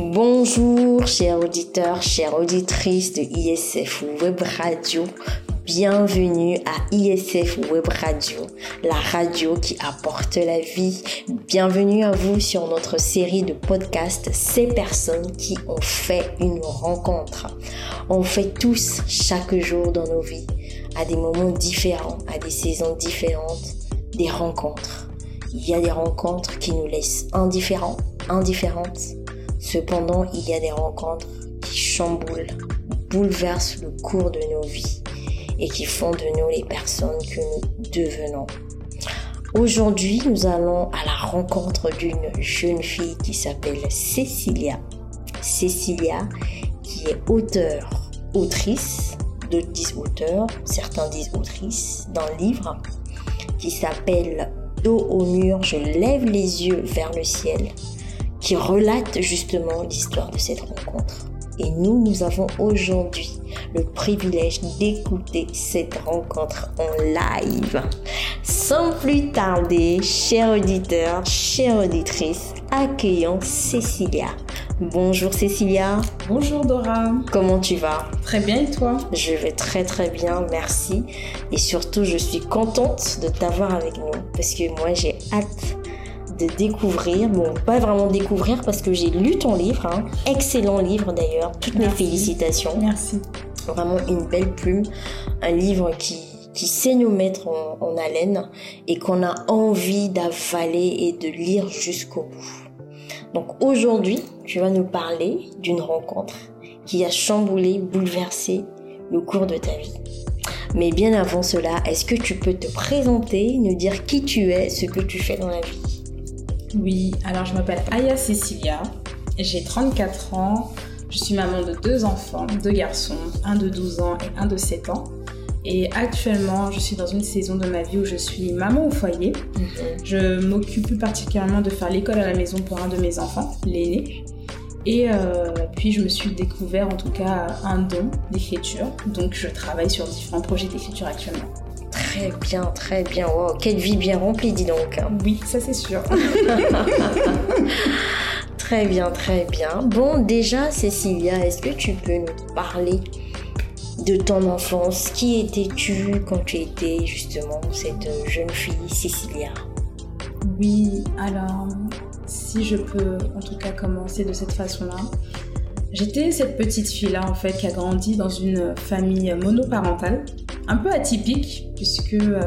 Bonjour, chers auditeurs, chères auditrices de ISF Web Radio. Bienvenue à ISF Web Radio, la radio qui apporte la vie. Bienvenue à vous sur notre série de podcasts Ces personnes qui ont fait une rencontre. On fait tous chaque jour dans nos vies, à des moments différents, à des saisons différentes, des rencontres. Il y a des rencontres qui nous laissent indifférents, indifférentes. Cependant, il y a des rencontres qui chamboulent, bouleversent le cours de nos vies et qui font de nous les personnes que nous devenons. Aujourd'hui, nous allons à la rencontre d'une jeune fille qui s'appelle Cécilia. Cécilia, qui est auteur, autrice, d'autres disent auteur, certains disent autrice, d'un livre qui s'appelle Dos au mur, je lève les yeux vers le ciel, qui relate justement l'histoire de cette rencontre. Et nous, nous avons aujourd'hui le privilège d'écouter cette rencontre en live. Sans plus tarder, chers auditeurs, chères auditrices, accueillons Cécilia. Bonjour Cécilia. Bonjour Dora. Comment tu vas? Très bien et toi? Je vais très très bien, merci. Et surtout, je suis contente de t'avoir avec nous parce que moi j'ai hâte de découvrir, bon, pas vraiment découvrir parce que j'ai lu ton livre, hein. excellent livre d'ailleurs, toutes mes félicitations. Merci. Vraiment une belle plume, un livre qui, qui sait nous mettre en, en haleine et qu'on a envie d'avaler et de lire jusqu'au bout. Donc aujourd'hui, tu vas nous parler d'une rencontre qui a chamboulé, bouleversé le cours de ta vie. Mais bien avant cela, est-ce que tu peux te présenter, nous dire qui tu es, ce que tu fais dans la vie? Oui, alors je m'appelle Aya Cecilia, j'ai 34 ans, je suis maman de deux enfants, deux garçons, un de 12 ans et un de 7 ans. Et actuellement, je suis dans une saison de ma vie où je suis maman au foyer. Je m'occupe plus particulièrement de faire l'école à la maison pour un de mes enfants, l'aîné. Et euh, puis je me suis découvert en tout cas un don d'écriture. Donc je travaille sur différents projets d'écriture actuellement. Très bien, très bien. Wow, quelle vie bien remplie, dis donc. Oui, ça c'est sûr. très bien, très bien. Bon, déjà, Cécilia, est-ce que tu peux nous parler de ton enfance? Qui étais-tu quand tu étais justement cette jeune fille, Cécilia? Oui, alors, si je peux en tout cas commencer de cette façon-là. J'étais cette petite fille-là, en fait, qui a grandi dans une famille monoparentale, un peu atypique, puisque euh,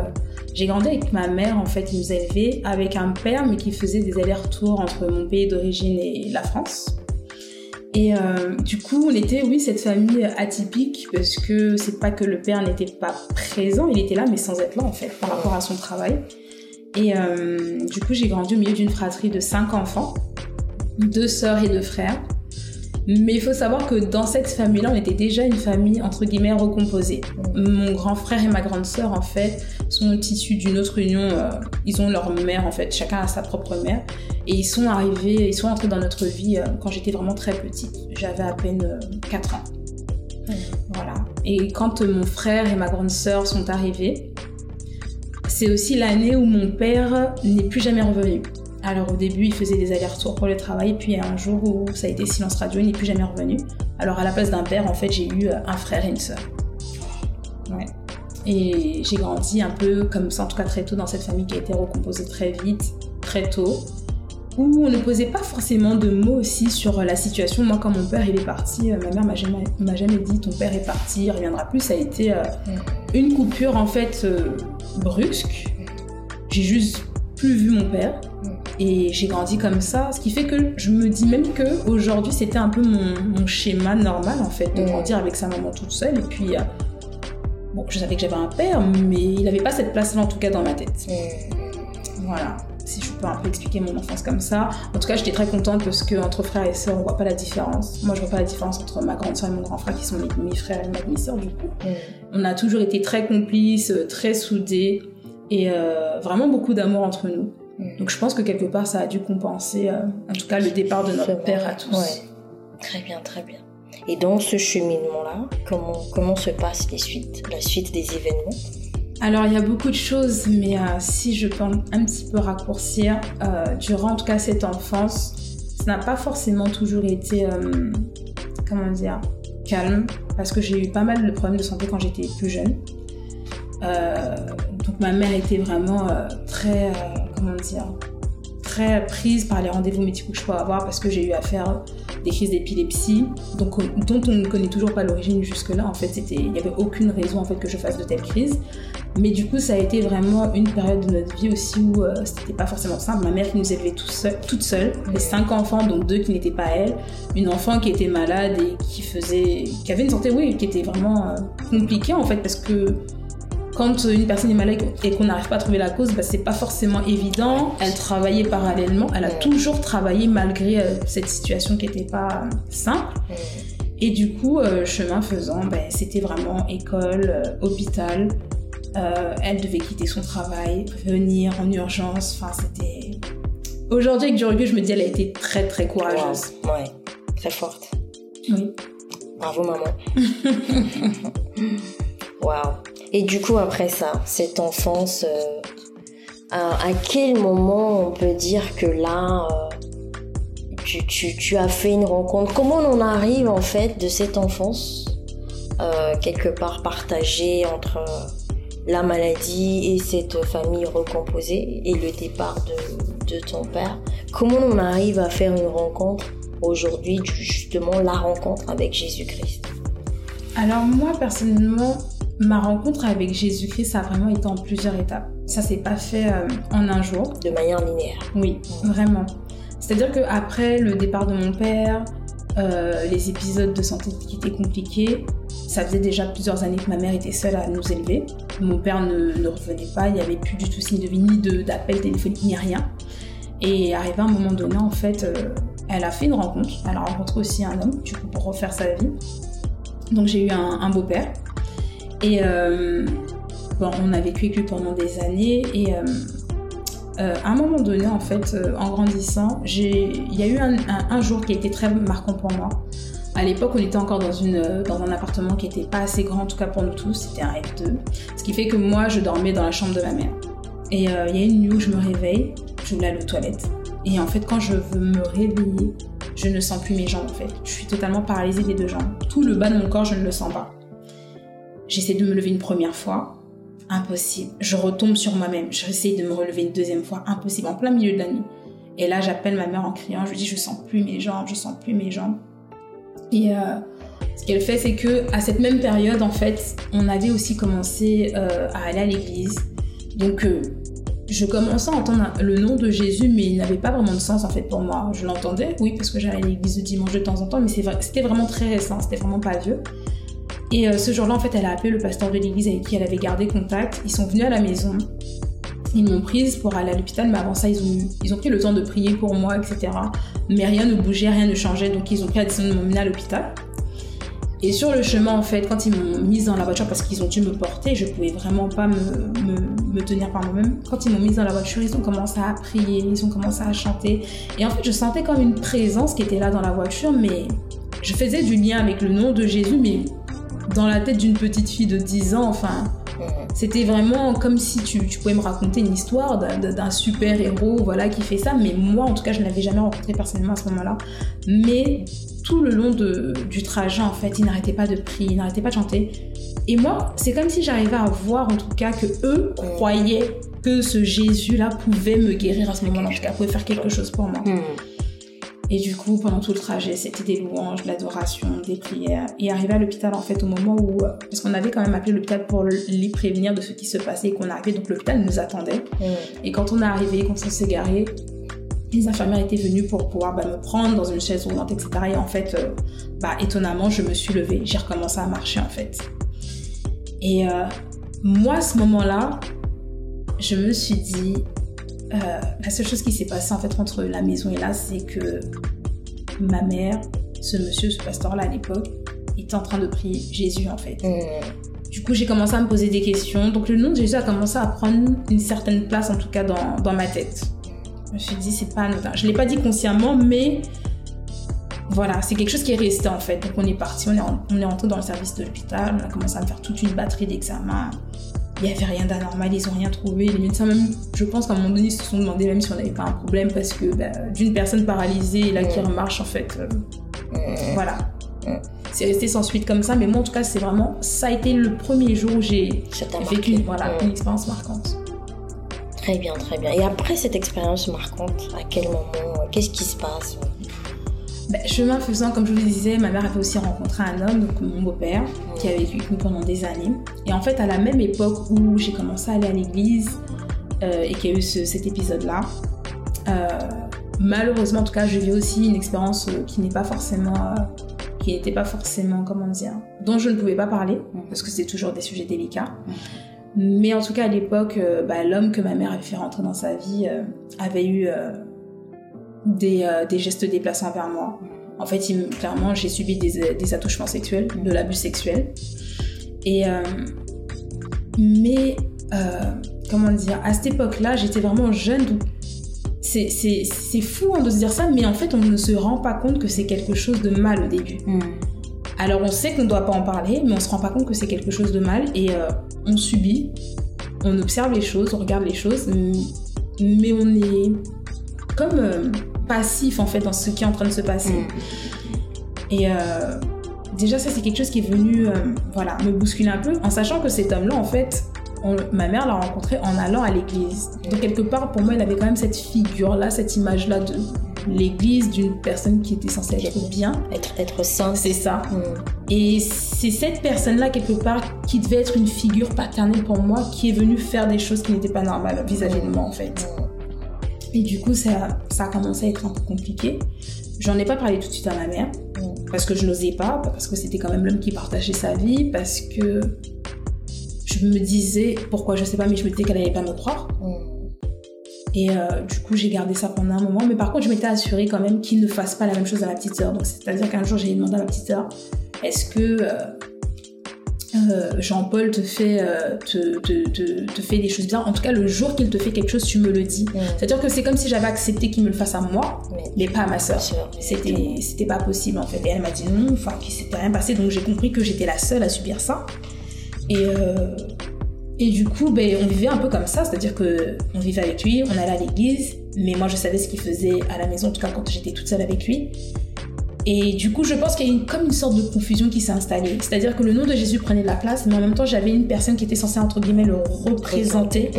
j'ai grandi avec ma mère, en fait, qui nous a élevés, avec un père, mais qui faisait des allers-retours entre mon pays d'origine et la France. Et euh, du coup, on était, oui, cette famille atypique, parce que c'est pas que le père n'était pas présent, il était là, mais sans être là, en fait, par rapport à son travail. Et euh, du coup, j'ai grandi au milieu d'une fratrie de cinq enfants, deux sœurs et deux frères. Mais il faut savoir que dans cette famille-là, on était déjà une famille entre guillemets recomposée. Mon grand frère et ma grande sœur, en fait, sont issus d'une autre union. Euh, ils ont leur mère, en fait, chacun a sa propre mère. Et ils sont arrivés, ils sont entrés dans notre vie euh, quand j'étais vraiment très petite. J'avais à peine euh, 4 ans. Voilà. Et quand euh, mon frère et ma grande sœur sont arrivés, c'est aussi l'année où mon père n'est plus jamais revenu. Alors au début, il faisait des allers-retours pour le travail, puis il y a un jour où ça a été silence radio, il n'est plus jamais revenu. Alors à la place d'un père, en fait, j'ai eu un frère et une sœur. Ouais. Et j'ai grandi un peu comme ça, en tout cas très tôt, dans cette famille qui a été recomposée très vite, très tôt, où on ne posait pas forcément de mots aussi sur la situation. Moi, quand mon père il est parti, ma mère m'a jamais, m'a jamais dit ton père est parti, il reviendra plus. Ça a été euh, une coupure en fait euh, brusque. J'ai juste plus vu mon père. Et j'ai grandi comme ça, ce qui fait que je me dis même que aujourd'hui c'était un peu mon, mon, schéma normal en fait de grandir avec sa maman toute seule. Et puis euh, bon, je savais que j'avais un père, mais il n'avait pas cette place-là en tout cas dans ma tête. Voilà, si je peux un peu expliquer mon enfance comme ça. En tout cas, j'étais très contente parce que entre frères et sœurs, on voit pas la différence. Moi, je vois pas la différence entre ma grande sœur et mon grand frère qui sont mes, frères et ma demi-sœur du coup. On a toujours été très complices, très soudés et euh, vraiment beaucoup d'amour entre nous. Donc je pense que quelque part ça a dû compenser euh, en tout cas le départ de notre père à tous. Ouais. Très bien, très bien. Et dans ce cheminement-là, comment, comment se passe les suites, la suite des événements? Alors il y a beaucoup de choses, mais euh, si je peux un petit peu raccourcir, euh, durant en tout cas cette enfance, ça n'a pas forcément toujours été, euh, comment dire, calme, parce que j'ai eu pas mal de problèmes de santé quand j'étais plus jeune. Donc ma mère était vraiment très, comment dire, très prise par les rendez-vous médicaux que je pouvais avoir parce que j'ai eu à faire des crises d'épilepsie, donc dont on ne connaît toujours pas l'origine jusque-là. En fait, c'était, il n'y avait aucune raison en fait que je fasse de telles crises. Mais du coup, ça a été vraiment une période de notre vie aussi où euh, c'était pas forcément simple. Ma mère qui nous élevait tout seul, toute seule, les cinq enfants, donc deux qui n'étaient pas elle, une enfant qui était malade et qui faisait, qui avait une santé, oui, qui était vraiment euh, compliquée en fait parce que quand une personne est malade et qu'on n'arrive pas à trouver la cause, bah, c'est pas forcément évident. Elle travaillait parallèlement, elle a toujours travaillé malgré euh, cette situation qui n'était pas simple. Et du coup, euh, chemin faisant, bah, c'était vraiment école, euh, hôpital. Euh, elle devait quitter son travail, venir en urgence. Enfin, c'était. Aujourd'hui, avec du recul, je me dis, elle a été très très courageuse. Wow. Ouais, très forte. Oui. Bravo maman. Et du coup, après ça, cette enfance, euh, à, quel moment on peut dire que là, euh, tu, as fait une rencontre? Comment on en arrive en fait de cette enfance, euh, quelque part partagée entre la maladie et cette famille recomposée et le départ de, de ton père? Comment on arrive à faire une rencontre aujourd'hui, justement la rencontre avec Jésus-Christ? Alors moi, personnellement, Ma rencontre avec Jésus-Christ a vraiment été en plusieurs étapes. Ça s'est pas fait euh, en un jour. De manière linéaire. Oui, vraiment. C'est-à-dire qu'après le départ de mon père, euh, les épisodes de santé qui étaient compliqués, ça faisait déjà plusieurs années que ma mère était seule à nous élever. Mon père ne, ne revenait pas, il n'y avait plus du tout signe de vie, ni d'appel téléphonique, ni rien. Et arrivé à un moment donné, en fait, euh, elle a fait une rencontre. Elle a rencontré aussi un homme, du coup, pour refaire sa vie. Donc j'ai eu un, beau-père et euh, bon, on a vécu avec pendant des années. Et euh, euh, à un moment donné, en fait, en grandissant, il y a eu un, jour qui a été très marquant pour moi. À l'époque, on était encore dans, une, dans un appartement qui n'était pas assez grand, en tout cas pour nous tous, c'était un F2. Ce qui fait que moi, je dormais dans la chambre de ma mère. Et il y a une nuit où je me réveille, je voulais aller aux toilettes. Et en fait, quand je veux me réveiller, je ne sens plus mes jambes en fait. Je suis totalement paralysée des deux jambes. Tout le bas de mon corps, je ne le sens pas. J'essaie de me lever une première fois, impossible. Je retombe sur moi-même. J'essaie de me relever une deuxième fois, impossible, en plein milieu de la nuit. Et là, j'appelle ma mère en criant. Je lui dis, je sens plus mes jambes, je sens plus mes jambes. Et euh, ce qu'elle fait, c'est que à cette même période, en fait, on avait aussi commencé euh, à aller à l'église. Donc, euh, je commençais à entendre le nom de Jésus, mais il n'avait pas vraiment de sens en fait pour moi. Je l'entendais, oui, parce que j'allais à l'église le dimanche de temps en temps, mais c'était vraiment très récent, c'était vraiment pas vieux. Et euh, ce jour-là, en fait, elle a appelé le pasteur de l'église avec qui elle avait gardé contact. Ils sont venus à la maison. Ils m'ont prise pour aller à l'hôpital, mais avant ça, ils ont, ils ont pris le temps de prier pour moi, etc. Mais rien ne bougeait, rien ne changeait, donc ils ont pris la décision de m'emmener à l'hôpital. Et sur le chemin, en fait, quand ils m'ont mise dans la voiture, parce qu'ils ont dû me porter, je pouvais vraiment pas me, me, me tenir par moi-même. Quand ils m'ont mise dans la voiture, ils ont commencé à prier, ils ont commencé à chanter. Et en fait, je sentais comme une présence qui était là dans la voiture, mais je faisais du lien avec le nom de Jésus, mais dans la tête d'une petite fille de 10 ans, enfin, c'était vraiment comme si tu, tu, pouvais me raconter une histoire d'un super héros, voilà, qui fait ça. Mais moi, en tout cas, je ne l'avais jamais rencontré personnellement à ce moment-là. Mais tout le long de, du trajet, en fait, il n'arrêtait pas de prier, il n'arrêtait pas de chanter. Et moi, c'est comme si j'arrivais à voir, en tout cas, que eux croyaient que ce Jésus-là pouvait me guérir à ce moment-là, en tout cas, pouvait faire quelque chose pour moi. Mmh. Et du coup, pendant tout le trajet, c'était des louanges, de l'adoration, des prières. Et arrivé à l'hôpital, en fait, au moment où... Parce qu'on avait quand même appelé l'hôpital pour les prévenir de ce qui se passait et qu'on arrivait. Donc l'hôpital nous attendait. Mmh. Et quand on est arrivé, quand on s'est garé, les infirmières étaient venues pour pouvoir bah, me prendre dans une chaise roulante, etc. Et en fait, euh, bah, étonnamment, je me suis levée. J'ai recommencé à marcher, en fait. Et euh, moi, à ce moment-là, je me suis dit, euh, la seule chose qui s'est passée en fait entre la maison et là, c'est que ma mère, ce monsieur, ce pasteur-là à l'époque, était en train de prier Jésus en fait. Mmh. Du coup, j'ai commencé à me poser des questions. Donc, le nom de Jésus a commencé à prendre une certaine place, en tout cas dans, dans ma tête. Je me suis dit, c'est pas anodin. Je l'ai pas dit consciemment, mais voilà, c'est quelque chose qui est resté en fait. Donc, on est parti, on est, en, on est entré dans le service de l'hôpital, on a commencé à me faire toute une batterie d'examens il n'y avait rien d'anormal, ils n'ont rien trouvé. Les médecins, même, je pense qu'à un moment donné, ils se sont demandé même si on n'avait pas un problème parce que bah, d'une personne paralysée là qui remarche, en fait, euh, voilà. C'est resté sans suite comme ça, mais moi en tout cas, c'est vraiment, ça a été le premier jour où j'ai vécu voilà, une expérience marquante. Très bien, très bien. Et après cette expérience marquante, à quel moment, qu'est-ce qui se passe? Ben, chemin faisant, comme je vous le disais, ma mère avait aussi rencontré un homme, donc mon beau-père, qui avait vécu avec nous pendant des années. Et en fait, à la même époque où j'ai commencé à aller à l'église euh, et qu'il y a eu cet épisode-là, euh, malheureusement, en tout cas, je vis aussi une expérience euh, qui n'est pas forcément, qui n'était pas forcément, comment dire, dont je ne pouvais pas parler parce que c'est toujours des sujets délicats. Mais en tout cas, à l'époque, bah, l'homme que ma mère avait fait rentrer dans sa vie avait eu des, euh, des, gestes déplaçants vers moi. En fait, clairement, j'ai subi des, des, attouchements sexuels, de l'abus sexuel. Et, euh, mais, euh, comment dire, à cette époque-là, j'étais vraiment jeune, donc c'est fou hein, de se dire ça, mais en fait, on ne se rend pas compte que c'est quelque chose de mal au début. Hmm. Alors, on sait qu'on ne doit pas en parler, mais on se rend pas compte que c'est quelque chose de mal et on subit, on observe les choses, on regarde les choses, mais on est comme passif en fait dans ce qui est en train de se passer. Mm. Et euh, déjà ça c'est quelque chose qui est venu euh, voilà me bousculer un peu en sachant que cet homme-là en fait ma mère l'a rencontré en allant à l'église. Donc quelque part pour moi il avait quand même cette figure là, cette image là de l'église d'une personne qui était censée être bien, être être sainte. C'est ça. Mm. Et c'est cette personne là quelque part qui devait être une figure paternelle pour moi qui est venue faire des choses qui n'étaient pas normales vis-à-vis de moi en fait. Et du coup, ça, ça a commencé à être un peu compliqué. J'en ai pas parlé tout de suite à ma mère, parce que je n'osais pas, parce que c'était quand même l'homme qui partageait sa vie, parce que je me disais, pourquoi je sais pas, mais je me disais qu'elle allait pas me croire. Et euh, du coup, j'ai gardé ça pendant un moment. Mais par contre, je m'étais assurée quand même qu'il ne fasse pas la même chose à ma petite sœur. Donc, c'est-à-dire qu'un jour, j'ai demandé à ma petite sœur, est-ce que euh, euh, Jean-Paul te fait, euh, te, te, te, fait des choses bien. En tout cas, le jour qu'il te fait quelque chose, tu me le dis. C'est-à-dire que c'est comme si j'avais accepté qu'il me le fasse à moi, mais pas à ma soeur. C'était, c'était pas possible en fait. Et elle m'a dit non, enfin, qu'il s'était rien passé. Donc j'ai compris que j'étais la seule à subir ça. Et, euh, et du coup, ben, on vivait un peu comme ça. C'est-à-dire que on vivait avec lui, on allait à l'église, mais moi je savais ce qu'il faisait à la maison, en tout cas quand j'étais toute seule avec lui. Et du coup, je pense qu'il y a une, comme une sorte de confusion qui s'est installée. C'est-à-dire que le nom de Jésus prenait de la place, mais en même temps, j'avais une personne qui était censée, entre guillemets, le représenter,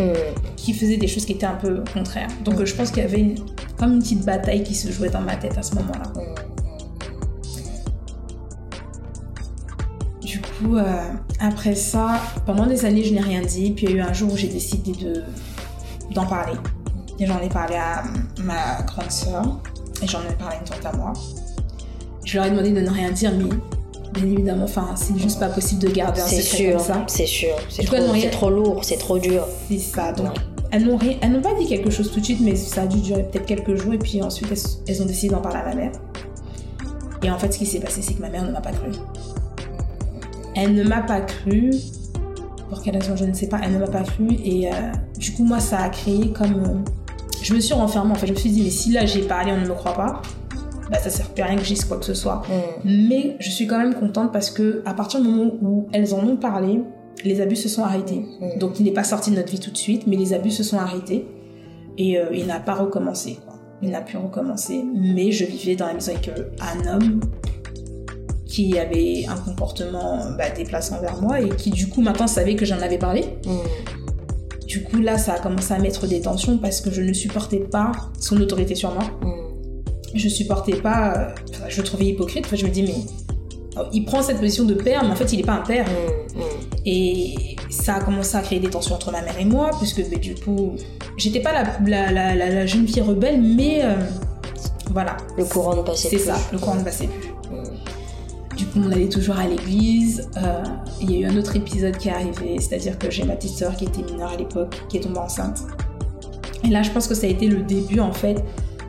qui faisait des choses qui étaient un peu contraires. Donc, je pense qu'il y avait une, comme une petite bataille qui se jouait dans ma tête à ce moment-là. Du coup, euh, après ça, pendant des années, je n'ai rien dit. Puis il y a eu un jour où j'ai décidé de, d'en parler. Et j'en ai parlé à ma grande sœur. Et j'en ai parlé à une tante à moi. Je leur ai demandé de ne rien dire, mais bien évidemment, enfin, c'est juste pas possible de garder un secret comme ça. C'est sûr, c'est trop, trop, lourd, c'est trop dur. C'est ça, donc elles n'ont elles n'ont pas dit quelque chose tout de suite, mais ça a dû durer peut-être quelques jours, et puis ensuite elles, ont décidé d'en parler à ma mère. Et en fait, ce qui s'est passé, c'est que ma mère ne m'a pas cru. Elle ne m'a pas cru. Pour quelle raison, je ne sais pas. Elle ne m'a pas cru. Et euh, du coup, moi, ça a créé comme. Euh, je me suis renfermée. En fait, je me suis dit, mais si là j'ai parlé, on ne me croit pas bah, ça sert plus à rien que je dise quoi que ce soit. Mm. Mais je suis quand même contente parce que à partir du moment où elles en ont parlé, les abus se sont arrêtés. Mm. Donc il n'est pas sorti de notre vie tout de suite, mais les abus se sont arrêtés et euh, il n'a pas recommencé. Il n'a plus recommencé. Mais je vivais dans la maison avec euh, un homme qui avait un comportement bah, déplaçant vers moi et qui du coup maintenant savait que j'en avais parlé. Mm. Du coup là ça a commencé à mettre des tensions parce que je ne supportais pas son autorité sur moi je supportais pas, euh, je le trouvais hypocrite. je me dis, mais oh, il prend cette position de père, mais en fait, il n'est pas un père. Mm, mm. Et ça a commencé à créer des tensions entre ma mère et moi, puisque bah, du coup, j'étais pas la, la, la, jeune fille rebelle, mais euh, voilà. Le courant ne passait plus. C'est ça, le courant ne passait plus. Mm. Du coup, on allait toujours à l'église. Euh, il y a eu un autre épisode qui est arrivé, c'est-à-dire que j'ai ma petite sœur qui était mineure à l'époque, qui est tombée enceinte. Et là, je pense que ça a été le début, en fait,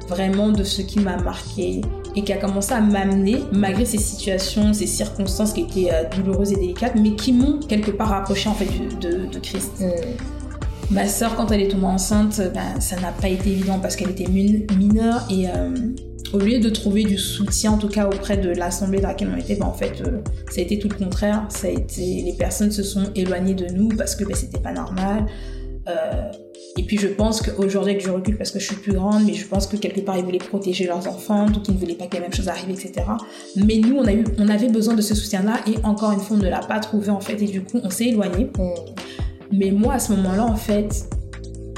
vraiment de ce qui m'a marqué et qui a commencé à m'amener, malgré ces situations, ces circonstances qui étaient euh, douloureuses et délicates, mais qui m'ont quelque part rapproché en fait de, de Christ. Mm. Ma sœur, quand elle est tombée enceinte, ben, ça n'a pas été évident parce qu'elle était mineure et euh, au lieu de trouver du soutien, en tout cas auprès de l'assemblée dans laquelle on était, ben, en fait, euh, ça a été tout le contraire. Ça a été, les personnes se sont éloignées de nous parce que ben, c'était pas normal. Euh, et puis je pense qu'aujourd'hui, que je recule parce que je suis plus grande, mais je pense que quelque part, ils voulaient protéger leurs enfants, donc ils ne voulaient pas que la même chose arrive, etc. Mais nous, on, a eu, on avait besoin de ce soutien-là, et encore une fois, on ne l'a pas trouvé, en fait, et du coup, on s'est éloigné. Mm. Mais moi, à ce moment-là, en fait,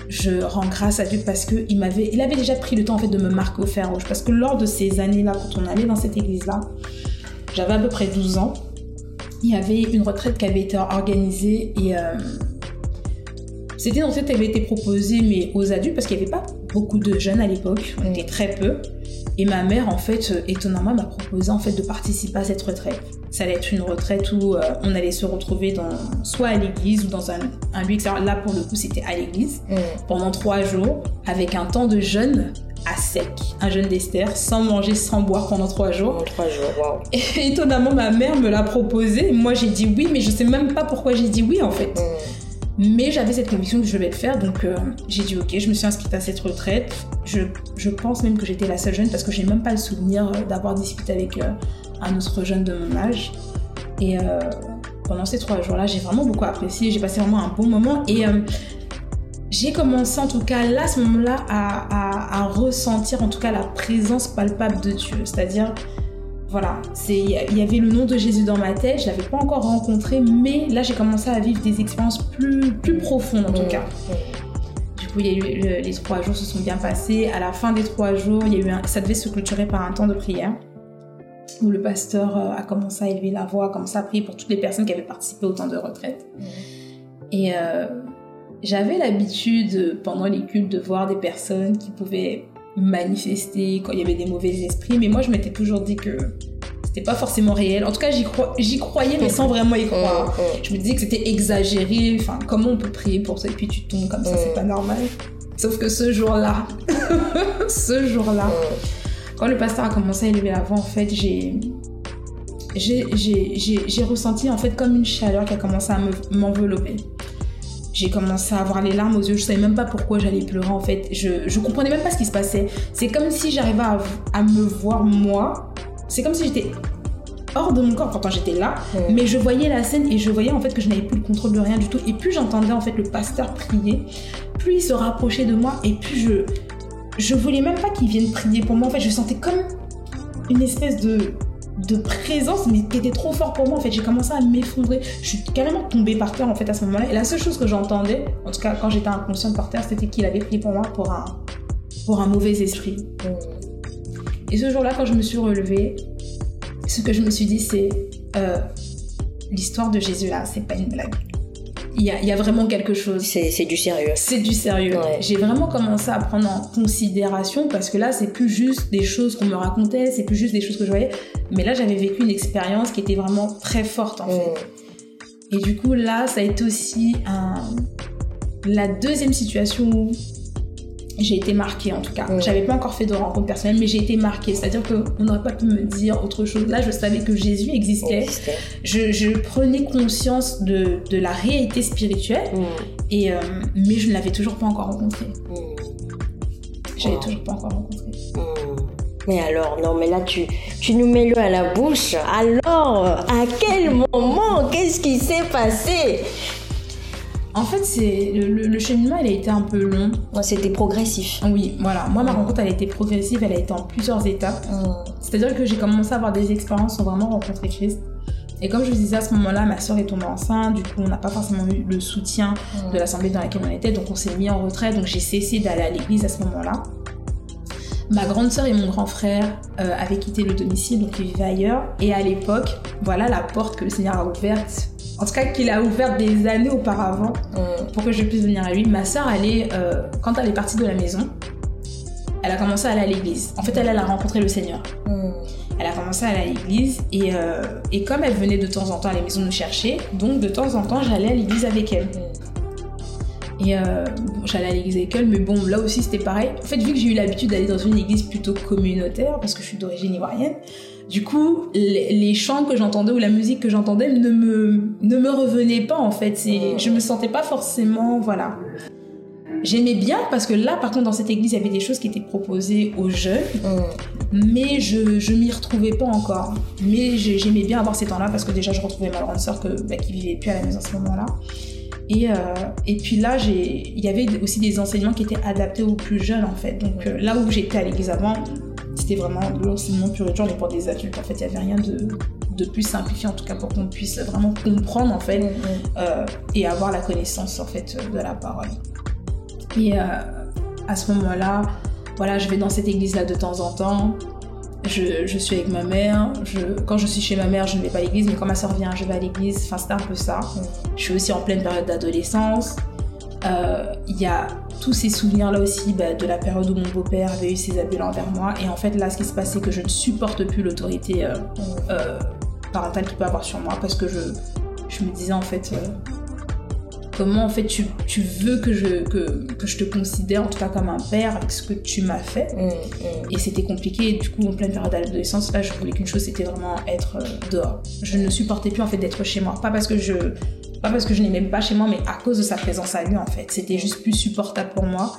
je rends grâce à Dieu parce que il m'avait, il avait déjà pris le temps en fait de me marquer au fer rouge. Parce que lors de ces années-là, quand on allait dans cette église-là, j'avais à peu près 12 ans. Il y avait une retraite qui avait été organisée et euh, c'était en fait, elle avait été proposée mais aux adultes parce qu'il n'y avait pas beaucoup de jeunes à l'époque, on était très peu. Et ma mère, en fait, étonnamment, m'a proposé en fait de participer à cette retraite ça allait être une retraite où euh, on allait se retrouver dans, soit à l'église ou dans un, un lieu Là, pour le coup, c'était à l'église mm. pendant trois jours avec un temps de jeûne à sec, un jeûne d'Esther, sans manger, sans boire pendant trois jours. trois jours, waouh. Et étonnamment, ma mère me l'a proposé. Moi, j'ai dit oui, mais je sais même pas pourquoi j'ai dit oui en fait. Mm. Mais j'avais cette conviction que je vais le faire, donc euh, j'ai dit ok, je me suis inscrite à cette retraite. Je, je pense même que j'étais la seule jeune parce que j'ai même pas le souvenir euh, d'avoir discuté avec un autre jeune de mon âge. Et euh, pendant ces trois jours-là, j'ai vraiment beaucoup apprécié, j'ai passé vraiment un bon moment. Et euh, j'ai commencé en tout cas là, à ce moment-là, à, ressentir en tout cas la présence palpable de Dieu. C'est-à-dire, voilà, il y avait le nom de Jésus dans ma tête, je l'avais pas encore rencontré, mais là j'ai commencé à vivre des expériences plus, plus profondes en tout cas. Du coup, il y a eu, les trois jours se sont bien passés. À la fin des trois jours, il y a eu ça devait se clôturer par un temps de prière où le pasteur euh, a commencé à élever la voix, a commencé à prier pour toutes les personnes qui avaient participé au temps de retraite. Et euh, j'avais l'habitude, pendant les cultes, de voir des personnes qui pouvaient manifester quand il y avait des mauvais esprits, mais moi je m'étais toujours dit que c'était pas forcément réel. En tout cas, j'y, croyais, mais sans vraiment y croire. Mm, mm. Je me disais que c'était exagéré. Enfin, comment on peut prier pour ça et puis tu tombes comme ça, c'est mm. pas normal. Sauf que ce jour-là, ce jour-là, quand le pasteur a commencé à élever la voix, en fait, j'ai j'ai ressenti en fait comme une chaleur qui a commencé à m'envelopper. J'ai commencé à avoir les larmes aux yeux. Je savais même pas pourquoi j'allais pleurer en fait. Je, je comprenais même pas ce qui se passait. C'est comme si j'arrivais à, à, me voir moi. C'est comme si j'étais hors de mon corps. Pourtant j'étais là, mais je voyais la scène et je voyais en fait que je n'avais plus le contrôle de rien du tout. Et plus j'entendais en fait le pasteur prier, plus il se rapprochait de moi et plus je je voulais même pas qu'ils viennent prier pour moi. En fait, je sentais comme une espèce de, de présence, mais qui était trop fort pour moi. En fait, j'ai commencé à m'effondrer. Je suis carrément tombée par terre, en fait, à ce moment-là. Et la seule chose que j'entendais, en tout cas quand j'étais inconsciente par terre, c'était qu'il avait prié pour moi pour un, pour un mauvais esprit. Et ce jour-là, quand je me suis relevée, ce que je me suis dit, c'est euh, l'histoire de Jésus là, c'est pas une blague il y a, vraiment quelque chose. C'est du sérieux. C'est du sérieux. J'ai vraiment commencé à prendre en considération parce que là, c'est plus juste des choses qu'on me racontait, c'est plus juste des choses que je voyais. Mais là, j'avais vécu une expérience qui était vraiment très forte en fait. Mm. Et du coup, là, ça a été aussi un... la deuxième situation où j'ai été marquée en tout cas. Mm. J'avais pas encore fait de rencontre personnelle, mais j'ai été marquée. C'est-à-dire qu'on n'aurait pas pu me dire autre chose. Là, je savais que Jésus existait. Je, prenais conscience de, de, la réalité spirituelle, mm. et, euh, mais je ne l'avais toujours pas encore rencontré. Mm. Je l'avais toujours pas encore rencontré. Mais alors, non, mais là, tu, tu nous mets l'eau à la bouche. Alors, à quel moment Qu'est-ce qui s'est passé? En fait, c'est le, cheminement, il a été un peu long. C'était progressif. Oui, voilà. Moi, ma rencontre, elle a été progressive. Elle a été en plusieurs étapes. Mm. C'est-à-dire que j'ai commencé à avoir des expériences sans vraiment rencontrer Christ. Et comme je vous disais à ce moment-là, ma soeur est tombée enceinte, du coup on n'a pas forcément eu le soutien mm. de l'assemblée dans laquelle on était, donc on s'est mis en retraite, donc j'ai cessé d'aller à l'église à ce moment-là. Ma grande sœur et mon grand frère euh, avaient quitté le domicile, donc ils vivaient ailleurs, et à l'époque, voilà la porte que le Seigneur a ouverte en tout cas qu'il a ouvert des années auparavant mm. pour que je puisse venir à lui. Ma sœur, elle euh, quand elle est partie de la maison, elle a commencé à aller à l'église. En fait, elle, a rencontré le Seigneur. Elle a commencé à aller à l'église et, euh, et, comme elle venait de temps en temps à la maison nous chercher, donc de temps en temps, j'allais à l'église avec elle. Et euh, j'allais à l'église avec elle, mais bon, là aussi c'était pareil. En fait, vu que j'ai eu l'habitude d'aller dans une église plutôt communautaire, parce que je suis d'origine ivoirienne, du coup, les, chants que j'entendais ou la musique que j'entendais ne me, ne me revenaient pas en fait. Et je me sentais pas forcément, voilà. J'aimais bien parce que là, par contre, dans cette église, il y avait des choses qui étaient proposées aux jeunes, mais je, je m'y retrouvais pas encore. Mais j'ai- j'aimais bien avoir ces temps-là parce que déjà, je retrouvais ma grande sœur que, bah, qui vivait plus à la maison à ce moment-là. Et, euh, et puis là, j'ai- il y avait aussi des enseignements qui étaient adaptés aux plus jeunes, en fait. Donc euh, là où j'étais à l'église avant, c'était vraiment l'enseignement pur et dur, mais pour des adultes. En fait, il n'y avait rien de, de plus simplifié, en tout cas, pour qu'on puisse vraiment comprendre, en fait, euh, et avoir la connaissance, en fait, de la parole. Et euh, à ce moment-là, voilà, je vais dans cette église-là de temps en temps. Je, je suis avec ma mère. Je, quand je suis chez ma mère, je ne vais pas à l'église, mais quand ma soeur vient, je vais à l'église. Enfin, c'était un peu ça. Je suis aussi en pleine période d'adolescence. Euh, Il y a tous ces souvenirs-là aussi bah, de la période où mon beau-père avait eu ses abus envers moi. Et en fait, là, ce qui se passe, c'est que je ne supporte plus l'autorité euh, euh, parentale qu'il peut avoir sur moi parce que je, je me disais en fait. euh, Comment en fait tu, tu veux que je, que, que je te considère en tout cas comme un père avec ce que tu m'as fait Mm, mm. et c'était compliqué. Et du coup, en pleine période d'adolescence, là, je voulais qu'une chose, c'était vraiment être dehors. Je ne supportais plus en fait d'être chez moi. Pas parce que je, pas parce que je n'aimais pas chez moi, mais à cause de sa présence à lui en fait. C'était juste plus supportable pour moi.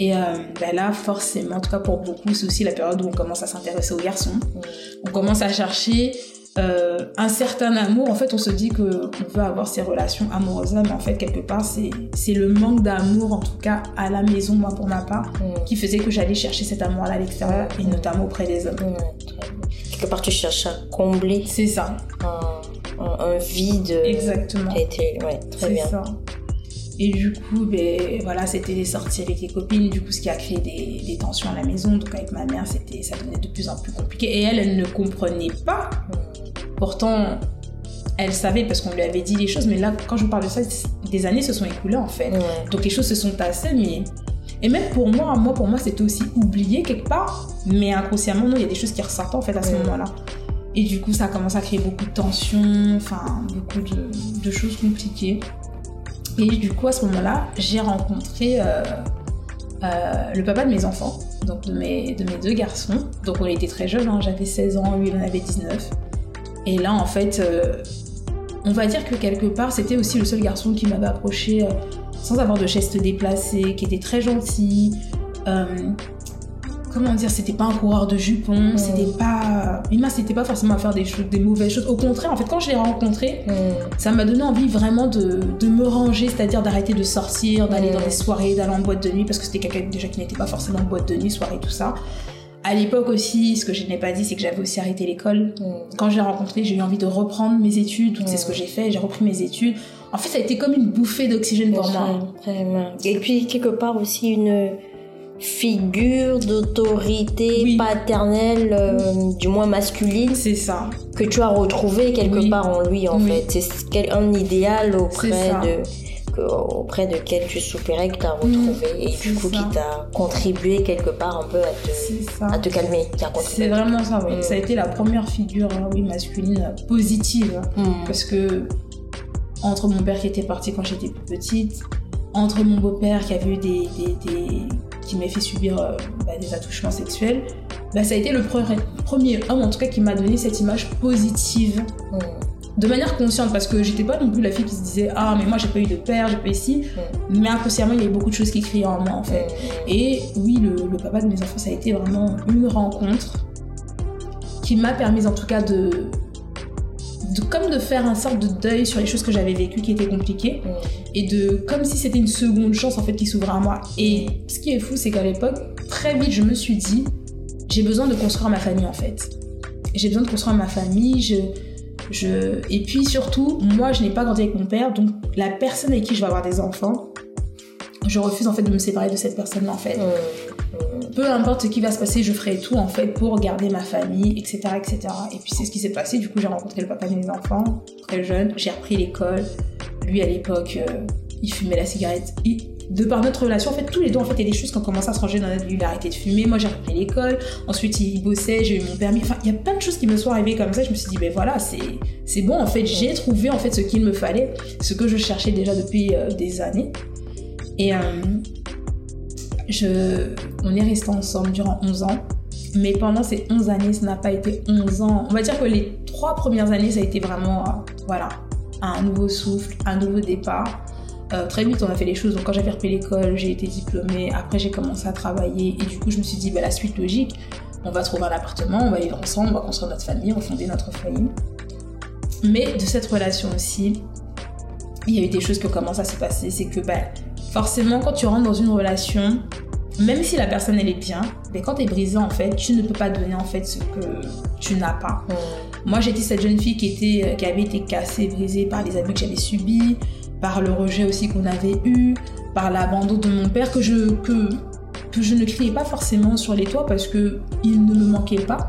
Et euh, ben là, forcément, en tout cas pour beaucoup, c'est aussi la période où on commence à s'intéresser aux garçons. On commence à chercher euh, un certain amour. En fait, on se dit que on veut avoir ces relations amoureuses-là, mais en fait, quelque part, c'est le manque d'amour, en tout cas à la maison, moi pour ma part, Mm. qui faisait que j'allais chercher cet amour-là à l'extérieur et notamment auprès des hommes. Mm. Quelque part, tu cherches à combler C'est ça, un, un- vide exactement. qui a été. Ouais, très bien. ça. Et du coup, ben, voilà, c'était des sorties avec les copines, du coup, ce qui a créé des, des tensions à la maison. Donc, avec ma mère, c'était, ça devenait de plus en plus compliqué. Et elle, elle ne comprenait pas. Pourtant, elle savait parce qu'on lui avait dit les choses. Mais là, quand je vous parle de ça, des années se sont écoulées, en fait. Ouais. Donc, les choses se sont passées, mais. Et même pour moi, moi, pour moi, c'était aussi oublié quelque part. Mais inconsciemment, non, il y a des choses qui ressortent, en fait, à ce moment-là. Et du coup, ça a commencé à créer beaucoup de tensions, enfin, beaucoup de, choses compliquées. Et du coup, à ce moment-là, j'ai rencontré euh, euh, le papa de mes enfants, donc de mes, de mes deux garçons. Donc on était très jeunes, hein, j'avais 16 ans, lui il en avait 19. Et là, en fait, euh, on va dire que quelque part, c'était aussi le seul garçon qui m'avait approché sans avoir de gestes déplacés, qui était très gentil. Comment dire, c'était pas un coureur de jupons, Mm. c'était pas. Il m'incitait pas forcément à faire des, choses, des mauvaises choses. Au contraire, en fait, quand je l'ai rencontré, Mm. ça m'a donné envie vraiment de, de me ranger, c'est-à-dire d'arrêter de sortir, d'aller Mm. dans des soirées, d'aller en boîte de nuit, parce que c'était quelqu'un déjà qui n'était pas forcément en boîte de nuit, soirée, tout ça. À l'époque aussi, ce que je n'ai pas dit, c'est que j'avais aussi arrêté l'école. Quand je l'ai rencontré, j'ai eu envie de reprendre mes études, donc c'est ce que j'ai fait, j'ai repris mes études. En fait, ça a été comme une bouffée d'oxygène pour moi. Bien. Et puis, quelque part aussi, une figure d'autorité Oui. paternelle, euh, du moins masculine, C'est ça. que tu as retrouvé quelque Oui. part en lui, en Oui. fait. C'est un idéal auprès de que- auprès de quel tu soupirais que tu as retrouvé et du coup ça. qui t'a contribué quelque part un peu à te, à te calmer, C'est vraiment ça, oui. Mm. Ça a été la première figure euh, oui, masculine positive. Mm. Parce que entre mon père qui était parti quand j'étais plus petite, entre mon beau-père qui avait eu des, des, des- qui m'a fait subir euh, bah, des attouchements sexuels, bah, ça a été le pre- premier homme en tout cas qui m'a donné cette image positive. De manière consciente parce que j'étais pas non plus la fille qui se disait ah mais moi j'ai pas eu de père, j'ai pas eu ci, mais inconsciemment il y avait beaucoup de choses qui criaient en moi en fait. Et oui, le, le papa de mes enfants, ça a été vraiment une rencontre qui m'a permis en tout cas de, de comme de faire un sorte de deuil sur les choses que j'avais vécues qui étaient compliquées Mm. et de comme si c'était une seconde chance en fait qui s'ouvrait à moi. Et ce qui est fou, c'est qu'à l'époque, très vite, je me suis dit, j'ai besoin de construire ma famille en fait. J'ai besoin de construire ma famille. Je, je... Et puis surtout, moi, je n'ai pas grandi avec mon père, donc la personne avec qui je vais avoir des enfants, je refuse en fait de me séparer de cette personne-là en fait. Mm. Peu importe ce qui va se passer, je ferai tout en fait pour garder ma famille, etc. etc. Et puis c'est ce qui s'est passé, du coup j'ai rencontré le papa de mes enfants, très jeune, j'ai repris l'école. Lui à l'époque, euh, il fumait la cigarette. Il- de par notre relation, en fait, tous les deux, en fait, il y a des choses qui ont commencé à se ranger dans notre vie. Il a arrêté de fumer, moi j'ai repris l'école, ensuite il bossait, j'ai eu mon permis. Enfin, il y a plein de choses qui me sont arrivées comme ça. Je me suis dit, ben voilà, c'est c'est bon, en fait, j'ai trouvé en fait ce qu'il me fallait, ce que je cherchais déjà depuis euh, des années. Et euh, on est restés ensemble durant 11 ans. Mais pendant ces 11 années, ça n'a pas été 11 ans. On va dire que les trois premières années, ça a été vraiment, euh, voilà, un nouveau souffle, un nouveau départ. Euh, très vite, on a fait les choses. Donc, quand j'avais repris l'école, j'ai été diplômée. Après, j'ai commencé à travailler. Et du coup, je me suis dit, bah, la suite logique, on va trouver un appartement, on va vivre ensemble, on va construire notre famille, on va fonder notre foyer. Mais de cette relation aussi, il y a eu des choses qui ont commencé à se passer. C'est que, bah, forcément, quand tu rentres dans une relation, même si la personne elle est bien, mais quand tu es brisé en fait, tu ne peux pas donner en fait ce que tu n'as pas. Moi j'étais cette jeune fille qui était euh, qui avait été cassée, brisée par les abus que j'avais subis, par le rejet aussi qu'on avait eu, par l'abandon de mon père que je que que je ne criais pas forcément sur les toits parce que il ne me manquait pas.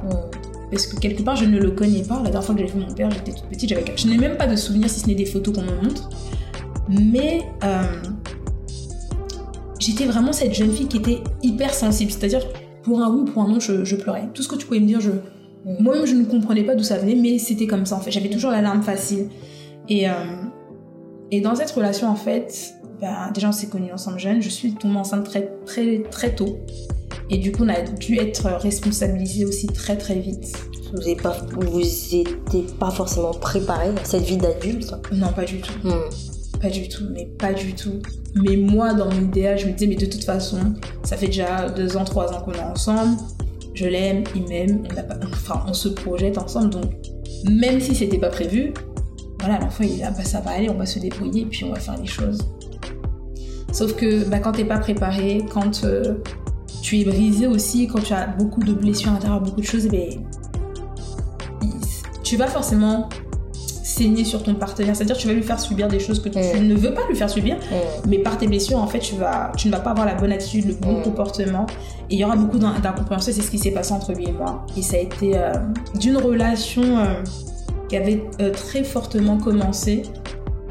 Parce que quelque part je ne le connais pas. La dernière fois que j'ai vu mon père, j'étais toute petite, j'avais je n'ai même pas de souvenirs si ce n'est des photos qu'on me montre. Mais euh, j'étais vraiment cette jeune fille qui était hyper sensible. C'est-à-dire, pour un oui ou pour un non, je, pleurais. Tout ce que tu pouvais me dire, je. Moi-même, je ne comprenais pas d'où ça venait, mais c'était comme ça en fait. J'avais toujours la larme facile. Et, euh, et dans cette relation, en fait, ben, déjà on s'est connus ensemble jeunes. Je suis tombée enceinte très, très, très tôt. Et du coup, on a dû être responsabilisés aussi très, très vite. Vous n'étiez pas, pas forcément préparé à cette vie d'adulte? Non, pas du tout. Hmm. Pas du tout, mais pas du tout. Mais moi, dans mon idéal, je me disais, mais de toute façon, ça fait déjà deux ans, trois ans qu'on est ensemble. Je l'aime, il m'aime, on, enfin, on se projette ensemble. Donc, même si c'était pas prévu, voilà, l'enfant il est là, bah, ça va aller, on va se débrouiller, puis on va faire les choses. Sauf que bah, quand t'es pas préparé, quand euh, tu es brisé aussi, quand tu as beaucoup de blessures à l'intérieur, beaucoup de choses, ben, tu vas forcément saigner sur ton partenaire. C'est-à-dire tu vas lui faire subir des choses que tu mm. ne veux pas lui faire subir, mais par tes blessures, en fait, tu, vas, tu ne vas pas avoir la bonne attitude, le bon mm. comportement. Et il y aura beaucoup d'incompréhension. C'est ce qui s'est passé entre lui et moi. Et ça a été euh, d'une relation euh, qui avait euh, très fortement commencé.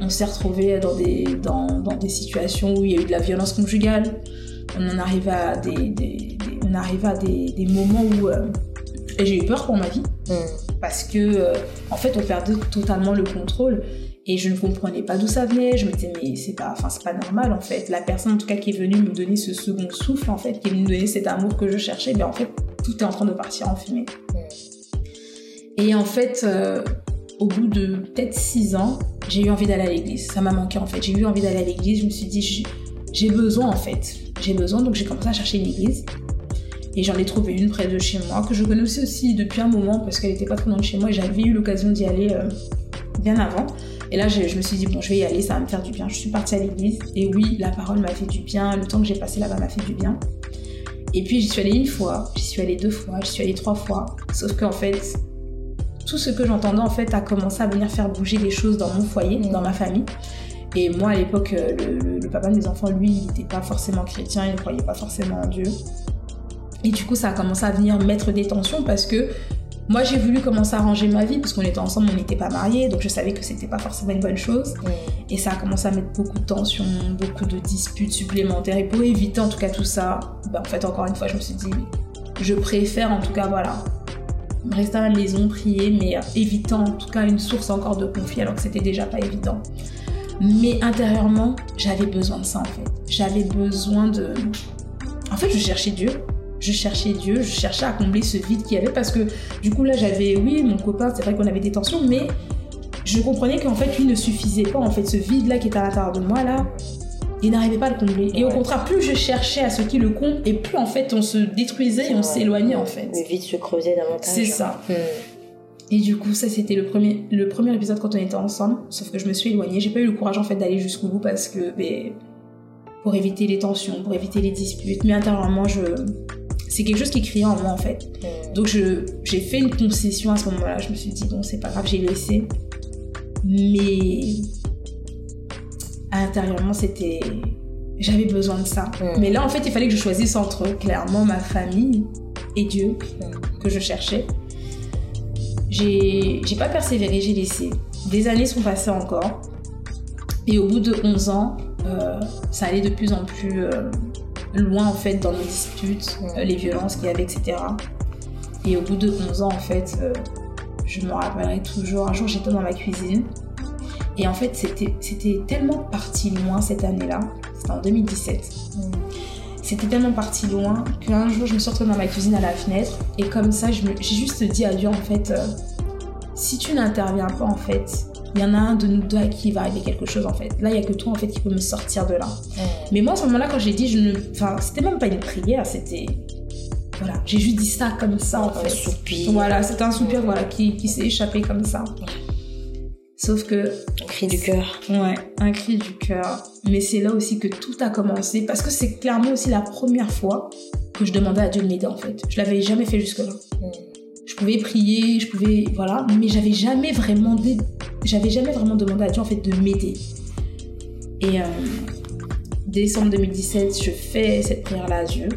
On s'est retrouvés dans des, dans, dans, des situations où il y a eu de la violence conjugale. On en arrive à des, on arrive à des, des moments où j'ai eu peur pour ma vie parce que euh, en fait on perdait totalement le contrôle. Et je ne comprenais pas d'où ça venait. Je me disais mais c'est pas enfin c'est pas normal en fait. La personne en tout cas qui est venue me donner ce second souffle en fait qui est venue me donner cet amour que je cherchais ben en fait tout est en train de partir en fumée. Et en fait euh, au bout de peut-être six ans j'ai eu envie d'aller à l'église. Ça m'a manqué en fait. J'ai eu envie d'aller à l'église. Je me suis dit j'ai besoin en fait. J'ai besoin donc j'ai commencé à chercher une église et j'en ai trouvé une près de chez moi, que je connaissais aussi depuis un moment parce qu'elle était pas trop loin de chez moi et j'avais eu l'occasion d'y aller euh, bien avant. Et là, je, me suis dit, bon, je vais y aller, ça va me faire du bien. Je suis partie à l'église et oui, la parole m'a fait du bien. Le temps que j'ai passé là-bas m'a fait du bien. Et puis, j'y suis allée une fois, j'y suis allée deux fois, j'y suis allée trois fois. Sauf qu'en fait, tout ce que j'entendais, en fait, a commencé à venir faire bouger les choses dans mon foyer, dans ma famille. Et moi, à l'époque, euh, le, le, papa de mes enfants, lui, il n'était pas forcément chrétien, il ne croyait pas forcément en Dieu. Et du coup, ça a commencé à venir mettre des tensions parce que moi, j'ai voulu commencer à ranger ma vie parce qu'on était ensemble, on n'était pas mariés, donc je savais que c'était pas forcément une bonne chose. Et ça a commencé à mettre beaucoup de tensions, beaucoup de disputes supplémentaires. Et pour éviter en tout cas tout ça, ben, en fait, encore une fois, je me suis dit, je préfère en tout cas, voilà, rester à la maison, prier, mais évitant en tout cas une source encore de conflit alors que c'était déjà pas évident. Mais intérieurement, j'avais besoin de ça en fait. J'avais besoin de. En fait, je cherchais Dieu je cherchais Dieu, je cherchais à combler ce vide qu'il y avait parce que du coup là j'avais, oui, mon copain, c'est vrai qu'on avait des tensions, mais je comprenais qu'en fait lui ne suffisait pas, en fait ce vide là qui était à l'intérieur de moi là, il n'arrivait pas à le combler. Et au contraire, plus je cherchais à ce qui le comble, et plus en fait on se détruisait et on s'éloignait en fait. Le vide se creusait davantage. C'est ça. Hmm. Et du coup, ça c'était le premier, le premier épisode quand on était ensemble, sauf que je me suis éloignée. J'ai pas eu le courage en fait d'aller jusqu'au bout parce que, ben, pour éviter les tensions, pour éviter les disputes, mais intérieurement, je, c'est quelque chose qui criait en moi en fait. Donc j'ai fait une concession à ce moment-là. Je me suis dit, bon, c'est pas grave, j'ai laissé. Mais intérieurement, c'était. J'avais besoin de ça. Mais là, en fait, il fallait que je choisisse entre clairement ma famille et Dieu que je cherchais. J'ai pas persévéré, j'ai laissé. Des années sont passées encore. Et au bout de 11 ans, euh, ça allait de plus en plus euh, loin en fait dans nos disputes, euh, les violences qu'il y avait, etc. Et au bout de 11 ans, en fait, euh, je me rappellerai toujours, un jour j'étais dans ma cuisine, et en fait c'était tellement parti loin cette année-là, c'était en 2017. C'était tellement parti loin qu'un jour je me suis retrouvée dans ma cuisine à la fenêtre, et comme ça j'ai juste dit à Dieu en fait, euh, si tu n'interviens pas en fait, il y en a un de nous deux à qui va arriver quelque chose en fait. Là, il y a que toi en fait qui peut me sortir de là. Mais moi, à ce moment-là, quand j'ai dit, je ne, enfin, c'était même pas une prière, c'était, voilà, j'ai juste dit ça comme ça en fait. Un soupir. Voilà, c'était un soupir voilà qui, qui s'est échappé comme ça. Sauf que Un cri du cœur. Ouais, un cri du cœur. Mais c'est là aussi que tout a commencé parce que c'est clairement aussi la première fois que je demandais à Dieu de m'aider en fait. Je l'avais jamais fait jusque-là. Je pouvais prier, je pouvais voilà, mais j'avais jamais vraiment dé- j'avais jamais vraiment demandé à Dieu en fait de m'aider. Et euh, décembre 2017, je fais cette prière là à Dieu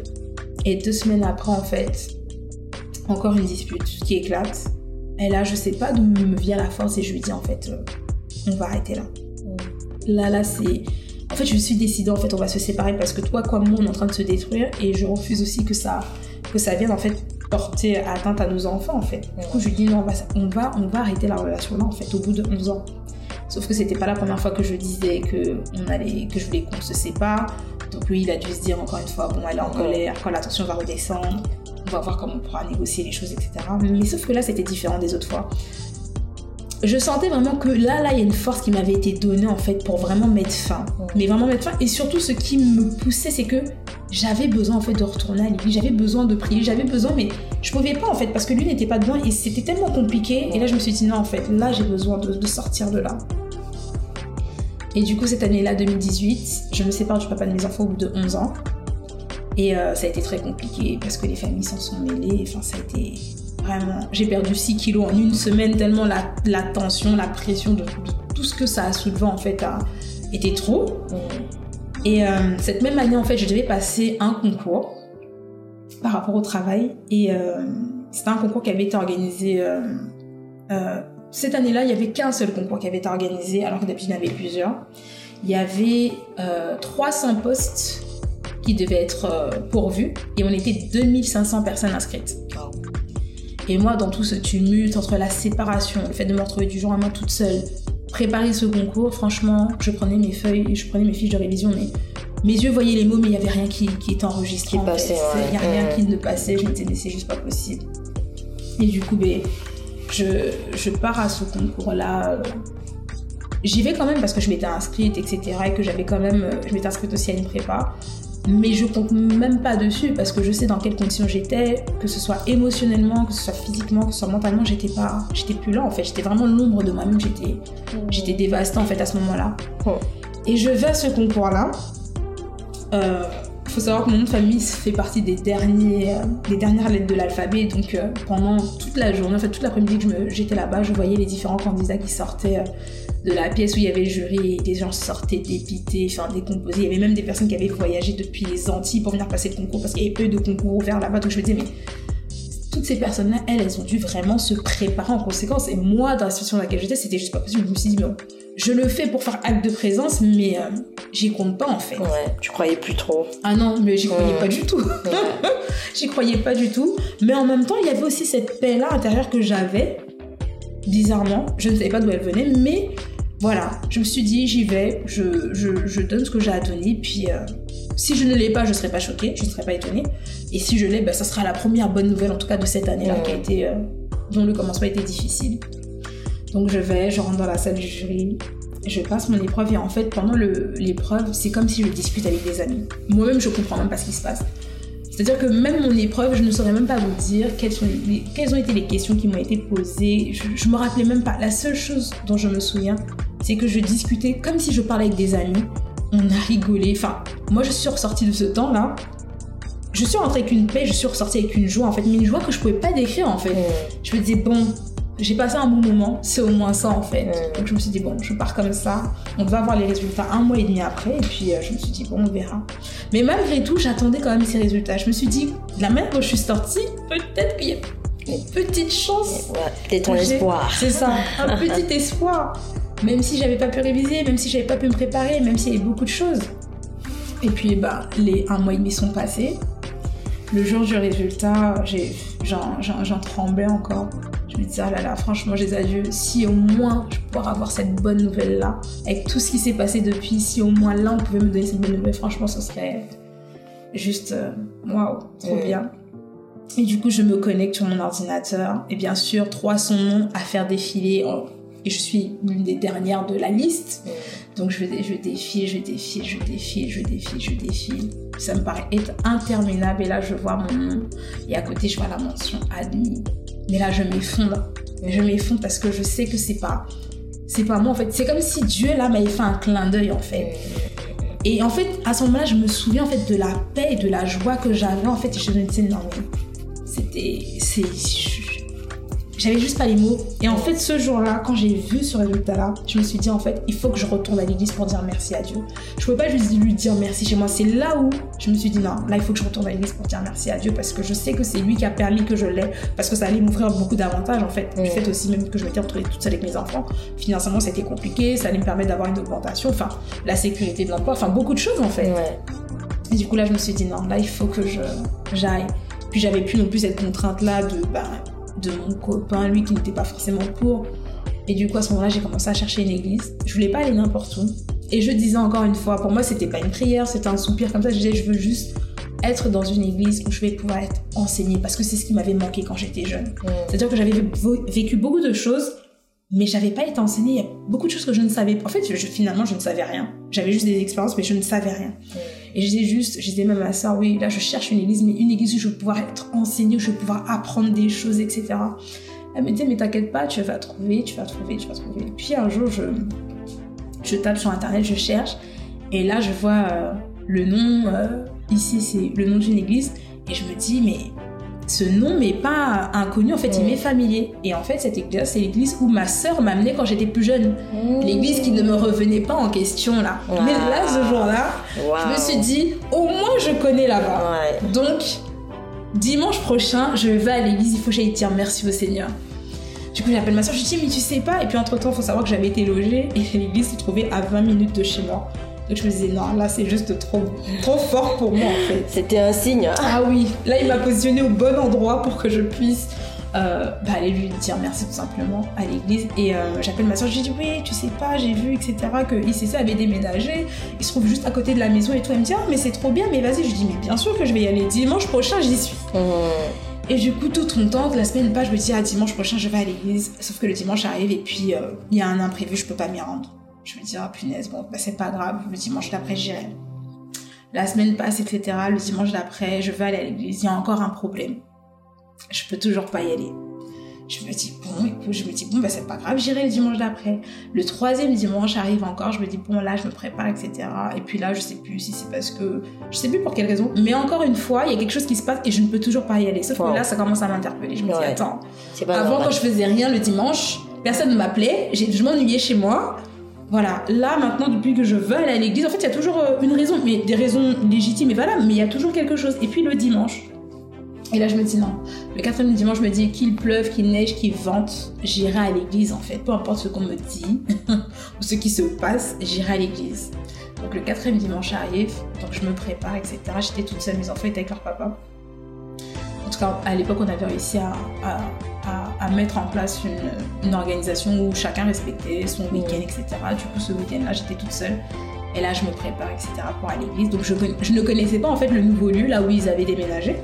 et deux semaines après en fait, encore une dispute qui éclate. Et là, je sais pas d'où me vient la force et je lui dis en fait, euh, on va arrêter là. Là, là, c'est. En fait, je suis décidée, en fait, on va se séparer parce que toi, comme moi, on est en train de se détruire et je refuse aussi que ça, que ça vienne, en fait, porter atteinte à nos enfants, en fait. Du coup, je lui dis, non, on va, on va, on va arrêter la relation là, en fait, au bout de 11 ans. Sauf que c'était pas la première fois que je disais que, on allait, que je voulais qu'on se sépare. Donc, lui, il a dû se dire encore une fois, bon, elle est en colère, quand la tension va redescendre, on va voir comment on pourra négocier les choses, etc. Mais sauf que là, c'était différent des autres fois je sentais vraiment que là, là, il y a une force qui m'avait été donnée en fait pour vraiment mettre fin. Mais vraiment mettre fin. Et surtout, ce qui me poussait, c'est que j'avais besoin en fait de retourner à l'église, j'avais besoin de prier, j'avais besoin, mais je pouvais pas en fait parce que lui n'était pas dedans et c'était tellement compliqué. Et là, je me suis dit non, en fait, là, j'ai besoin de, sortir de là. Et du coup, cette année-là, 2018, je me sépare du papa de mes enfants au bout de 11 ans. Et euh, ça a été très compliqué parce que les familles s'en sont mêlées. Enfin, ça a été Vraiment, j'ai perdu 6 kilos en une semaine tellement la, tension, la pression de, tout ce que ça a soulevé en fait a été trop. Et euh, cette même année en fait, je devais passer un concours par rapport au travail et euh, c'était un concours qui avait été organisé. euh, cette année-là, il y avait qu'un seul concours qui avait été organisé alors que d'habitude il y en avait plusieurs. Il y avait euh, 300 postes qui devaient être pourvus et on était 2500 personnes inscrites. Et moi, dans tout ce tumulte entre la séparation, le fait de me retrouver du jour à main toute seule, préparer ce concours, franchement, je prenais mes feuilles je prenais mes fiches de révision, mais mes yeux voyaient les mots, mais il n'y avait rien qui, qui était enregistré. Qui en passait, fait. ouais. Il n'y a rien qui ne passait, je me disais, mais c'est juste pas possible. Et du coup, ben, je, je pars à ce concours-là. J'y vais quand même parce que je m'étais inscrite, etc. Et que j'avais quand même. Je m'étais inscrite aussi à une prépa. Mais je compte même pas dessus parce que je sais dans quelles conditions j'étais, que ce soit émotionnellement, que ce soit physiquement, que ce soit mentalement, j'étais pas, j'étais plus là en fait, j'étais vraiment l'ombre de moi-même, j'étais, j'étais dévastée en fait à ce moment-là. Oh. Et je vais à ce concours-là. Euh, faut savoir que mon nom de famille fait partie des derniers, euh, des dernières lettres de l'alphabet, donc euh, pendant toute la journée, en fait toute l'après-midi que j'étais là-bas, je voyais les différents candidats qui sortaient. euh, de la pièce où il y avait le jury et des gens sortaient dépités, enfin décomposés. Il y avait même des personnes qui avaient voyagé depuis les Antilles pour venir passer le concours parce qu'il y avait peu de concours ouverts là-bas. Donc je me disais, mais toutes ces personnes-là, elles, elles ont dû vraiment se préparer en conséquence. Et moi, dans la situation dans laquelle j'étais, c'était juste pas possible. Je me suis dit, bon, je le fais pour faire acte de présence, mais euh, j'y compte pas en fait. Ouais, tu croyais plus trop. Ah non, mais j'y croyais pas du tout. j'y croyais pas du tout. Mais en même temps, il y avait aussi cette paix-là intérieure que j'avais. Bizarrement, je ne savais pas d'où elle venait, mais voilà, je me suis dit, j'y vais, je, je, je donne ce que j'ai à donner, puis euh, si je ne l'ai pas, je ne serai pas choquée, je ne serai pas étonnée. Et si je l'ai, bah, ça sera la première bonne nouvelle, en tout cas de cette année-là, qui a été, euh, dont le commencement a été difficile. Donc je vais, je rentre dans la salle du jury, je passe mon épreuve et en fait pendant l'épreuve c'est comme si je discute avec des amis. Moi-même je comprends même pas ce qui se passe. C'est-à-dire que même mon épreuve, je ne saurais même pas vous dire quelles, sont les- quelles ont été les questions qui m'ont été posées. Je, je me rappelais même pas. La seule chose dont je me souviens, c'est que je discutais comme si je parlais avec des amis. On a rigolé. Enfin, moi je suis ressortie de ce temps-là. Je suis rentrée avec une paix, je suis ressortie avec une joie en fait, mais une joie que je pouvais pas décrire en fait. Je me disais, bon, j'ai passé un bon moment, c'est au moins ça en fait. Donc je me suis dit, bon, je pars comme ça, on va voir les résultats un mois et demi après, et puis euh, je me suis dit, bon, on verra. Mais malgré tout, j'attendais quand même ces résultats. Je me suis dit, la manière dont je suis sortie, peut-être qu'il y a une petite chance. C'était ton que espoir. C'est ça, un petit espoir. Même si j'avais pas pu réviser, même si j'avais pas pu me préparer, même s'il y avait beaucoup de choses. Et puis, bah, les un mois et demi sont passés. Le jour du résultat, j'en tremblais encore. Je me disais, ah là là, franchement, j'ai adieux. Si au moins je pourrais avoir cette bonne nouvelle-là, avec tout ce qui s'est passé depuis, si au moins là on pouvait me donner cette bonne nouvelle, franchement, ce serait juste euh, waouh, trop Mm. bien. Et du coup, je me connecte sur mon ordinateur. Et bien sûr, 300 noms à faire défiler. Oh, et je suis l'une des dernières de la liste. Donc je, je défile, je défile, je défile, je défile, je défile. Ça me paraît être interminable. Et là, je vois mon nom. Et à côté, je vois la mention admis. Mais là, je m'effondre. Je m'effondre parce que je sais que c'est pas, c'est pas moi en fait. C'est comme si Dieu là m'avait fait un clin d'œil en fait. Et en fait, à ce moment-là, je me souviens en fait de la paix et de la joie que j'avais en fait. Et je me c'était, c'est, j'avais juste pas les mots. Et en fait, ce jour-là, quand j'ai vu ce résultat-là, je me suis dit, en fait, il faut que je retourne à l'église pour dire merci à Dieu. Je pouvais pas juste lui dire merci chez moi. C'est là où je me suis dit, non, là, il faut que je retourne à l'église pour dire merci à Dieu parce que je sais que c'est lui qui a permis que je l'ai. Parce que ça allait m'ouvrir beaucoup d'avantages, en fait. Du fait aussi même que je m'étais retrouvée toute seule avec mes enfants. Financièrement, c'était compliqué. Ça allait me permettre d'avoir une augmentation. Enfin, la sécurité de l'emploi. Enfin, beaucoup de choses, en fait. Et du coup, là, je me suis dit, non, là, il faut que je j'aille. Puis j'avais plus non plus cette contrainte-là de, bah, de mon copain, lui qui n'était pas forcément pour. Et du coup, à ce moment-là, j'ai commencé à chercher une église. Je voulais pas aller n'importe où. Et je disais encore une fois, pour moi, c'était pas une prière, c'était un soupir comme ça. Je disais, je veux juste être dans une église où je vais pouvoir être enseignée parce que c'est ce qui m'avait manqué quand j'étais jeune. C'est-à-dire que j'avais vécu beaucoup de choses, mais j'avais pas été enseignée. Il y a beaucoup de choses que je ne savais pas. En fait, je, finalement, je ne savais rien. J'avais juste des expériences, mais je ne savais rien. Et je disais juste, je disais même à ça, oui, là, je cherche une église, mais une église où je vais pouvoir être enseignée, où je vais pouvoir apprendre des choses, etc. Elle me disait, mais t'inquiète pas, tu vas trouver, tu vas trouver, tu vas trouver. Et puis un jour, je, je tape sur Internet, je cherche, et là, je vois euh, le nom, euh, ici, c'est le nom d'une église, et je me dis, mais ce nom m'est pas inconnu, en fait, il m'est familier. Et en fait, cette église, c'est l'église où ma sœur m'amenait quand j'étais plus jeune. Mmh. L'église qui ne me revenait pas en question, là. Mais là, ce jour-là, je me suis dit, au moins, je connais là-bas. Donc, dimanche prochain, je vais à l'église, il faut que j'aille dire merci au Seigneur. Du coup, j'appelle ma soeur, je lui dis, mais tu sais pas. Et puis, entre-temps, il faut savoir que j'avais été logée et l'église s'est trouvée à 20 minutes de chez moi. Donc je me disais, non, là c'est juste trop, trop fort pour moi en fait. C'était un signe. Ah oui, là il m'a positionné au bon endroit pour que je puisse euh, bah, aller lui dire merci tout simplement à l'église. Et euh, j'appelle ma soeur, je lui dis, oui, tu sais pas, j'ai vu, etc., que ICC avait déménagé, il se trouve juste à côté de la maison et tout. Elle me dit, ah, mais c'est trop bien, mais vas-y, je lui dis, mais bien sûr que je vais y aller dimanche prochain, j'y suis. Mmh. Et du coup, tout mon temps, la semaine pas, je me dis, ah, dimanche prochain, je vais à l'église. Sauf que le dimanche arrive et puis euh, il y a un imprévu, je peux pas m'y rendre. Je me dis, ah punaise, bon, bah, c'est pas grave, le dimanche d'après, j'irai. La semaine passe, etc. Le dimanche d'après, je vais aller à l'église, il y a encore un problème. Je peux toujours pas y aller. Je me dis, bon, écoute, je me dis, bon, bah, c'est pas grave, j'irai le dimanche d'après. Le troisième dimanche arrive encore, je me dis, bon, là, je me prépare, etc. Et puis là, je sais plus si c'est parce que, je sais plus pour quelle raison, mais encore une fois, il y a quelque chose qui se passe et je ne peux toujours pas y aller. Sauf que là, ça commence à m'interpeller. Je me dis, attends, avant, quand je faisais rien le dimanche, personne ne m'appelait, je m'ennuyais chez moi. Voilà, là maintenant, depuis que je veux aller à l'église, en fait, il y a toujours euh, une raison, mais des raisons légitimes et valables, mais il y a toujours quelque chose. Et puis le dimanche, et là je me dis non, le quatrième dimanche, je me dis qu'il pleuve, qu'il neige, qu'il vente, j'irai à l'église en fait. Peu importe ce qu'on me dit ou ce qui se passe, j'irai à l'église. Donc le quatrième dimanche arrive, donc je me prépare, etc. J'étais toute seule, mes enfants étaient avec leur papa. En tout cas, à l'époque, on avait réussi à, à, mettre en place une, organisation où chacun respectait son week-end, etc. Du coup, ce week-end-là, j'étais toute seule. Et là, je me prépare, etc. pour aller à l'église. Donc, je, je, ne connaissais pas en fait le nouveau lieu, là où ils avaient déménagé.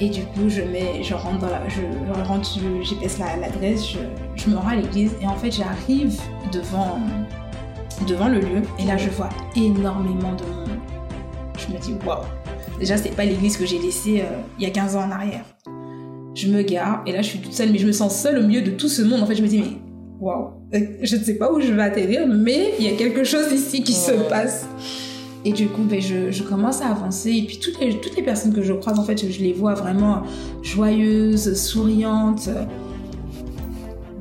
Et du coup, je, mets, je rentre dans la. Je, je rentre, GPS l'adresse, je, je me rends à l'église. Et en fait, j'arrive devant, devant le lieu. Et là, je vois énormément de monde. Je me dis, waouh! Déjà, c'est pas l'église que j'ai laissée euh, il y a 15 ans en arrière. Je me gare et là, je suis toute seule, mais je me sens seule au milieu de tout ce monde. En fait, je me dis, mais waouh, je ne sais pas où je vais atterrir, mais il y a quelque chose ici qui se passe. Et du coup, ben, je, je, commence à avancer. Et puis, toutes les, toutes les personnes que je croise, en fait, je, les vois vraiment joyeuses, souriantes,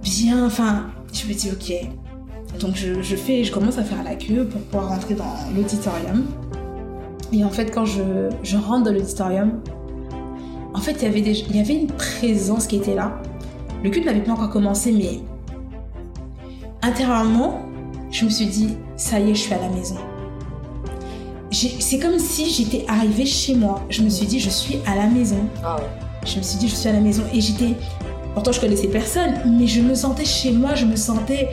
bien. Enfin, je me dis, ok. Donc, je, je, fais, je commence à faire la queue pour pouvoir rentrer dans l'auditorium. Et en fait, quand je, je rentre dans l'auditorium, en fait, il y, avait il y avait une présence qui était là. Le culte n'avait pas encore commencé, mais intérieurement, je me suis dit, ça y est, je suis à la maison. C'est comme si j'étais arrivée chez moi. Je me suis dit, je suis à la maison. Ah je me suis dit, je suis à la maison. Et j'étais. Pourtant, je connaissais personne, mais je me sentais chez moi, je me sentais.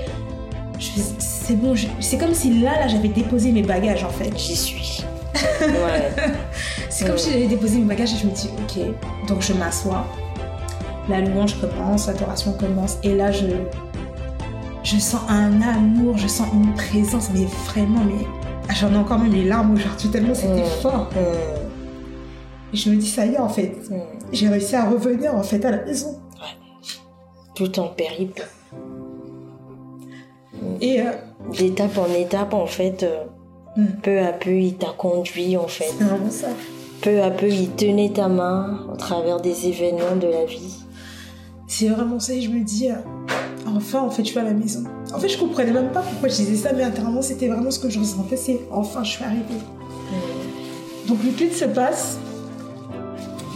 C'est bon, c'est comme si là, là, j'avais déposé mes bagages en fait. J'y suis. C'est comme si j'avais déposé mes bagages et je me dis, ok, donc je m'assois. La louange commence, l'adoration commence. Et là, je, je sens un amour, je sens une présence, mais vraiment, mais ah, j'en ai encore même les larmes aujourd'hui tellement c'était Mm. fort. Et je me dis, ça y est, en fait, j'ai réussi à revenir en fait à la maison. Tout en périple. Et euh, D'étape en étape, en fait, euh, Mm. peu à peu, il t'a conduit, en fait. c'est vraiment ça. Peu à peu, il tenait ta main au travers des événements de la vie. C'est vraiment ça et je me dis, euh, enfin, en fait, je suis à la maison. En fait, je comprenais même pas pourquoi je disais ça, mais intérieurement, c'était vraiment ce que je ressentais, c'est enfin, je suis arrivée. Donc le culte se passe.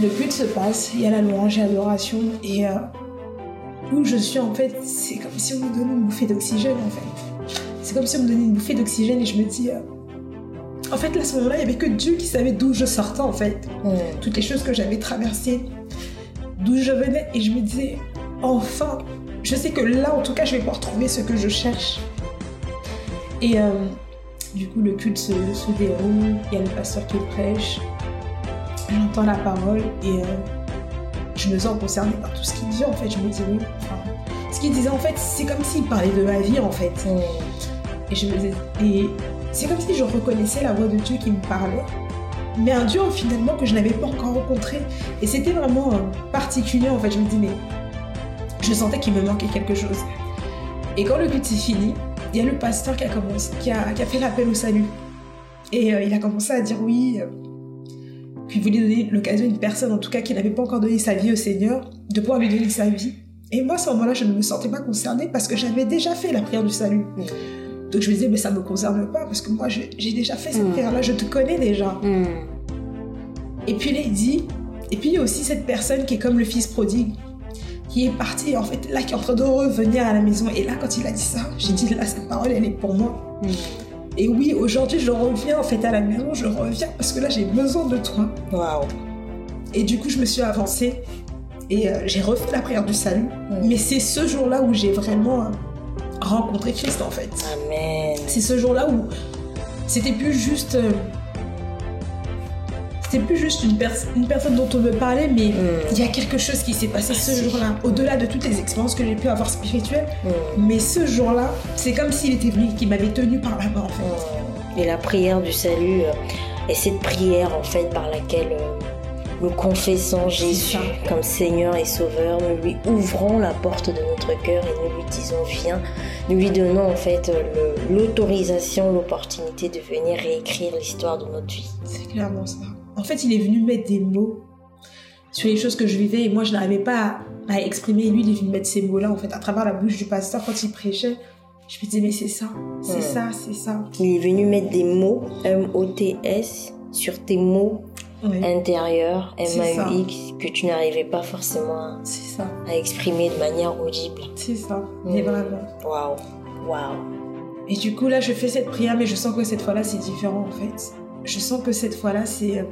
Le culte se passe, il y a la louange et l'adoration. Et euh, où je suis, en fait, c'est comme si on me donnait une bouffée d'oxygène, en fait. C'est comme si on me donnait une bouffée d'oxygène et je me dis... euh, en fait, là, à ce moment-là, il n'y avait que Dieu qui savait d'où je sortais, en fait. Toutes les choses que j'avais traversées, d'où je venais. Et je me disais, enfin, je sais que là, en tout cas, je vais pouvoir trouver ce que je cherche. Et euh, du coup, le culte se, se déroule, il y a le pasteur qui prêche, j'entends la parole et euh, je me sens concernée par tout ce qu'il dit en fait. Je me dis oui. Enfin, ce qu'il disait en fait, c'est comme s'il parlait de ma vie en fait. Et je me disais, et c'est comme si je reconnaissais la voix de Dieu qui me parlait. Mais un Dieu finalement que je n'avais pas encore rencontré. Et c'était vraiment euh, particulier en fait. Je me dis, mais je sentais qu'il me manquait quelque chose. Et quand le culte s'est fini, il y a le pasteur qui a, qui a, fait l'appel au salut. Et euh, il a commencé à dire oui, euh, qu'il voulait donner l'occasion à une personne, en tout cas qui n'avait pas encore donné sa vie au Seigneur, de pouvoir lui donner sa vie. Et moi, à ce moment-là, je ne me sentais pas concernée parce que j'avais déjà fait la prière du salut. Donc je me disais, mais ça ne me concerne pas parce que moi, j'ai déjà fait cette Mm. prière-là, je te connais déjà. Et puis là, il dit, et puis il y a aussi cette personne qui est comme le fils prodigue, qui est parti, en fait, là, qui est en train de revenir à la maison. Et là, quand il a dit ça, j'ai dit, là, cette parole, elle est pour moi. Et oui, aujourd'hui, je reviens, en fait, à la maison, je reviens parce que là, j'ai besoin de toi. Waouh. Et du coup, je me suis avancée et euh, j'ai refait la prière du salut. Mais c'est ce jour-là où j'ai vraiment rencontré Christ, en fait. Amen. C'est ce jour-là où c'était plus juste. euh, c'était plus juste une, pers- une personne dont on me parlait, mais Mm. il y a quelque chose qui s'est passé ce jour-là, au-delà de toutes les expériences que j'ai pu avoir spirituelles. Mm. Mais ce jour-là, c'est comme s'il était venu, qui m'avait tenu par la main, en fait. Et la prière du salut euh, est cette prière en fait par laquelle euh, nous confessons Jésus comme Seigneur et Sauveur, nous lui ouvrons la porte de notre cœur et nous lui disons viens, nous lui donnons en fait l'autorisation, l'opportunité de venir réécrire l'histoire de notre vie. C'est clairement ça. En fait, il est venu mettre des mots sur les choses que je vivais et moi, je n'arrivais pas à, à exprimer. Lui, il est venu mettre ces mots-là, en fait, à travers la bouche du pasteur quand il prêchait. Je me disais, mais c'est ça, c'est ça, c'est ça. Il est venu mettre des mots M-O-T-S sur tes mots C'est ça. M-A-U-X que tu n'arrivais pas forcément ça, à exprimer de manière audible. c'est ça. Mais Mm. vraiment. Waouh, waouh. Et du coup, là, je fais cette prière, mais je sens que cette fois-là, c'est différent, en fait. Je sens que cette fois-là, c'est... euh,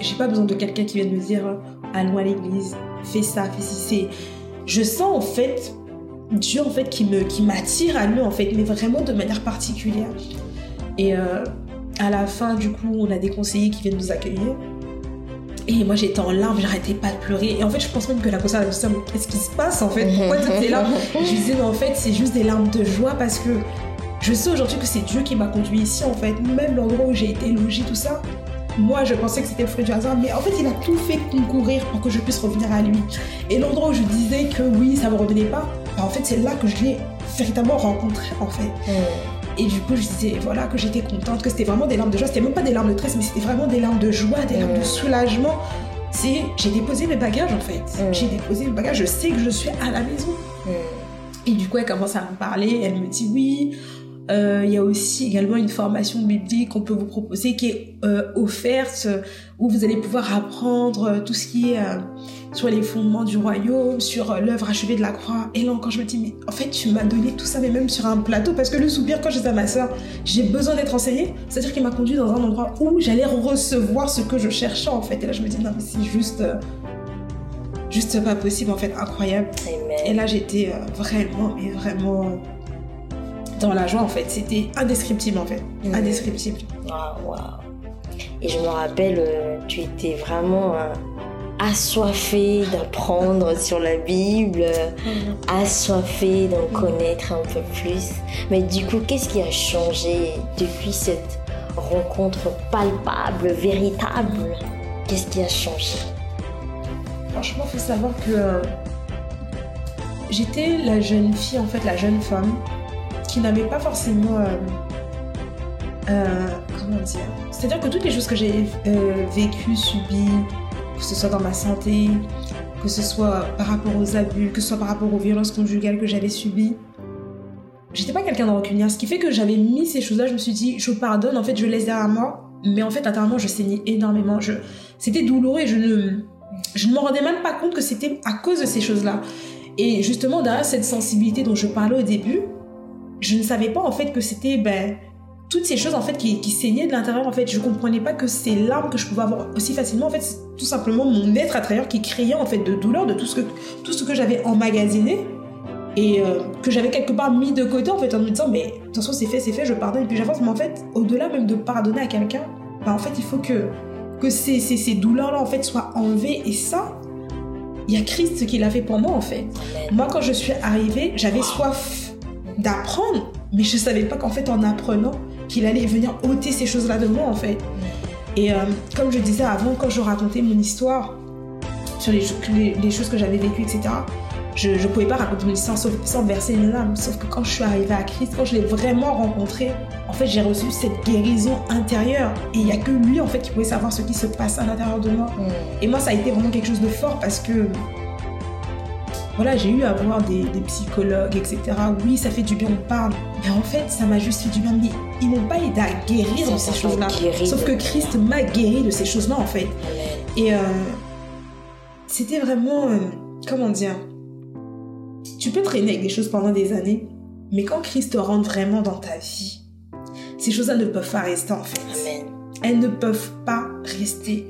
J'ai pas besoin de quelqu'un qui vienne me dire euh, allons à l'église, fais ça, fais ci. Je sens, en fait, Dieu, en fait, qui, me, qui m'attire à lui, en fait, mais vraiment de manière particulière. Et euh, à la fin, du coup, on a des conseillers qui viennent nous accueillir. Et moi, j'étais en larmes, j'arrêtais pas de pleurer. Et en fait, je pense même que la conseillère a dit qu'est-ce qui se passe, en fait? Pourquoi tu es là? Je disais, mais en fait, c'est juste des larmes de joie parce que je sais aujourd'hui que c'est Dieu qui m'a conduit ici, en fait. Même l'endroit où j'ai été logée, tout ça. Moi, je pensais que c'était le fruit du hasard, mais en fait, il a tout fait concourir pour que je puisse revenir à lui. Et l'endroit où je disais que oui, ça me revenait pas, bah, en fait, c'est là que je l'ai véritablement rencontré, en fait. Et du coup, je disais, voilà, que j'étais contente, que c'était vraiment des larmes de joie. C'était même pas des larmes de tristesse, mais c'était vraiment des larmes de joie, des larmes de Mm. soulagement. C'est, j'ai déposé mes bagages, en fait. Mm. J'ai déposé mes bagages, je sais que je suis à la maison. Et du coup, elle commence à me parler. Elle me dit oui. Euh, Il y a aussi également une formation biblique qu'on peut vous proposer qui est euh, offerte où vous allez pouvoir apprendre euh, tout ce qui est euh, sur les fondements du royaume, sur l'œuvre achevée de la croix. Et là encore, je me dis mais en fait, tu m'as donné tout ça, mais même sur un plateau, parce que le soupir quand j'étais à ma soeur, j'ai besoin d'être enseignée. C'est-à-dire qu'il m'a conduit dans un endroit où j'allais recevoir ce que je cherchais en fait. Et là, je me dis non mais c'est juste, juste pas possible en fait, incroyable. Et là, j'étais euh, vraiment, mais vraiment dans la joie en fait. C'était indescriptible en fait. Mhm. Indescriptible. Waouh, waouh. Et je me rappelle, euh, tu étais vraiment euh, assoiffé d'apprendre sur la Bible, assoiffé d'en connaître un peu plus. Mais du coup, qu'est-ce qui a changé depuis cette rencontre palpable, véritable? Qu'est-ce qui a changé? Franchement, il faut savoir que euh, j'étais la jeune fille, en fait, la jeune femme, qui n'avait pas forcément... Euh, euh, comment dire C'est-à-dire que toutes les choses que j'ai vécues, subies, que ce soit dans ma santé, que ce soit par rapport aux abus, que ce soit par rapport aux violences conjugales que j'avais subies, j'étais pas quelqu'un de rancunier. Ce qui fait que j'avais mis ces choses-là, je me suis dit, je pardonne, en fait, je laisse derrière moi. Mais en fait, intérieurement, je saignais énormément. Je... C'était douloureux et je ne, je ne me rendais même pas compte que c'était à cause de ces choses-là. Et justement, derrière cette sensibilité dont je parlais au début, je ne savais pas en fait que c'était ben, toutes ces choses en fait qui, qui saignaient de l'intérieur. En fait, je comprenais pas que ces larmes que je pouvais avoir aussi facilement. En fait, c'est tout simplement mon être intérieur qui criait en fait de douleur de tout ce que tout ce que j'avais emmagasiné et euh, que j'avais quelque part mis de côté en fait en me disant mais attention c'est fait c'est fait je pardonne et puis j'avance mais en fait au-delà même de pardonner à quelqu'un bah, en fait il faut que que ces, ces, ces douleurs là en fait soient enlevées et ça il y a Christ qui l'a fait pour moi en fait moi quand je suis arrivée j'avais soif d'apprendre mais je savais pas qu'en fait en apprenant qu'il allait venir ôter ces choses là de moi en fait et euh, comme je disais avant quand je racontais mon histoire sur les, les, les choses que j'avais vécues etc je ne pouvais pas raconter mon histoire sans, verser une larme. Sauf que quand je suis arrivée à Christ, quand je l'ai vraiment rencontré, en fait, j'ai reçu cette guérison intérieure. Et il n'y a que lui, en fait, qui pouvait savoir ce qui se passe à l'intérieur de moi. Mm. Et moi, ça a été vraiment quelque chose de fort parce que, voilà, j'ai eu à voir des, psychologues, etc. Oui, ça fait du bien, on parle. Mais en fait, ça m'a juste fait du bien. Mais ils m'ont pas aidé à guérir de ces choses-là. Sauf que Christ m'a guéri de ces choses-là, en fait. Et euh, c'était vraiment, euh, comment dire, tu peux traîner avec des choses pendant des années, mais quand Christ rentre vraiment dans ta vie, ces choses-là ne peuvent pas rester en fait. Elles ne peuvent pas rester.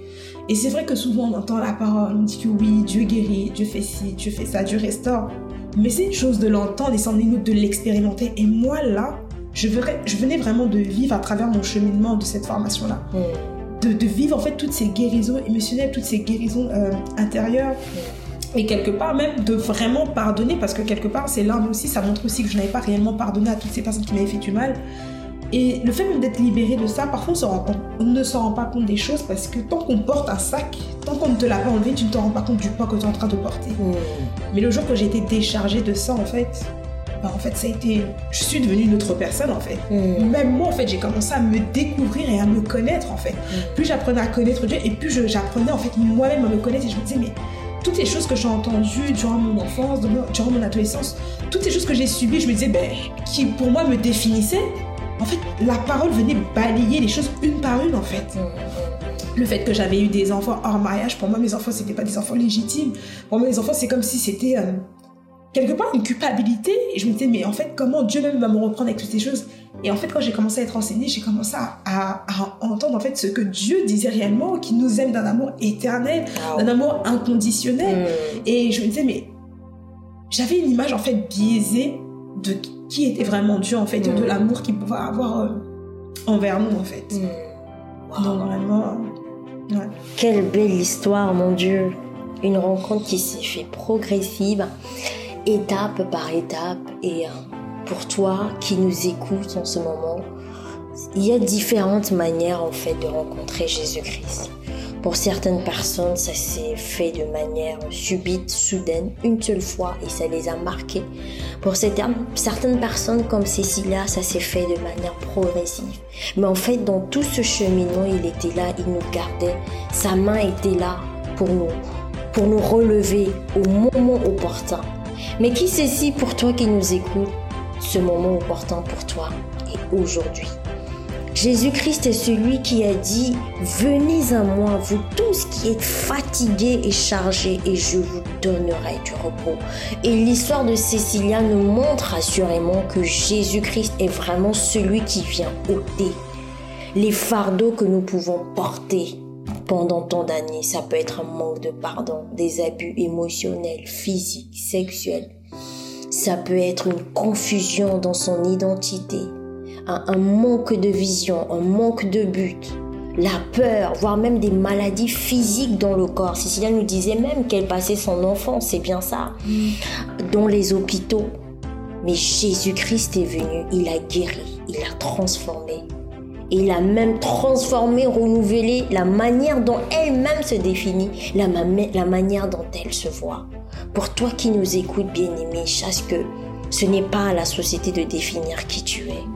Et c'est vrai que souvent on entend la parole, on dit que oui, Dieu guérit, Dieu fait ci, Dieu fait ça, Dieu restaure. Mais c'est une chose de l'entendre et c'en est une de l'expérimenter. Et moi là, je, je venais vraiment de vivre à travers mon cheminement de cette formation-là. Mm. De, vivre en fait toutes ces guérisons émotionnelles, toutes ces guérisons euh, intérieures. Mm et quelque part même de vraiment pardonner parce que quelque part c'est l'arme aussi ça montre aussi que je n'avais pas réellement pardonné à toutes ces personnes qui m'avaient fait du mal et le fait même d'être libéré de ça parfois on, ne se rend pas compte des choses parce que tant qu'on porte un sac tant qu'on ne te l'a pas enlevé tu ne te rends pas compte du poids que tu es en train de porter mmh. mais le jour que j'ai été déchargée de ça en fait bah, en fait ça a été je suis devenue une autre personne en fait mmh. même moi en fait j'ai commencé à me découvrir et à me connaître en fait mmh. plus j'apprenais à connaître Dieu et plus j'apprenais en fait moi-même à me connaître et je me disais mais toutes les choses que j'ai entendues durant mon enfance, durant mon adolescence, toutes ces choses que j'ai subies, je me disais, ben, qui pour moi me définissaient, en fait, la parole venait balayer les choses une par une, en fait. Le fait que j'avais eu des enfants hors mariage, pour moi, mes enfants, c'était pas des enfants légitimes. Pour moi, mes enfants, c'est comme si c'était euh, quelque part une culpabilité. Et je me disais, mais en fait, comment Dieu même va me reprendre avec toutes ces choses? Et en fait, quand j'ai commencé à être enseignée, j'ai commencé à, entendre en fait ce que Dieu disait réellement, qu'il nous aime d'un amour éternel, d'un amour inconditionnel. Hmm. Et je me disais, mais j'avais une image en fait biaisée de qui était vraiment Dieu en fait, de hmm. l'amour qu'il pouvait avoir euh, envers nous en fait. Hmm. Donc vraiment, ouais. Quelle belle histoire, mon Dieu. Une rencontre qui s'est fait progressive, étape par étape et... Euh, pour toi qui nous écoutes en ce moment, il y a différentes manières en fait de rencontrer Jésus-Christ. Pour certaines personnes, ça s'est fait de manière subite, soudaine, une seule fois et ça les a marqués. Pour certaines personnes comme Cécilia, ça s'est fait de manière progressive. Mais en fait, dans tout ce cheminement, il était là, il nous gardait. Sa main était là pour nous, pour nous relever au moment opportun. Mais qui sait si pour toi qui nous écoutes, ce moment important pour toi et aujourd'hui? Jésus-Christ est celui qui a dit, venez à moi, vous tous qui êtes fatigués et chargés, et je vous donnerai du repos. Et l'histoire de Cécilia nous montre assurément que Jésus-Christ est vraiment celui qui vient ôter les fardeaux que nous pouvons porter pendant tant d'années. Ça peut être un manque de pardon, des abus émotionnels, physiques, sexuels, ça peut être une confusion dans son identité, un, manque de vision, un manque de but, la peur, voire même des maladies physiques dans le corps. Cécilia nous disait même qu'elle passait son enfance, c'est bien ça, dans les hôpitaux. Mais Jésus-Christ est venu, il a guéri, il a transformé. Il a même transformé, renouvelé la manière dont elle-même se définit, la, manière dont elle se voit. Pour toi qui nous écoutes, bien-aimé, chasse que ce n'est pas à la société de définir qui tu es.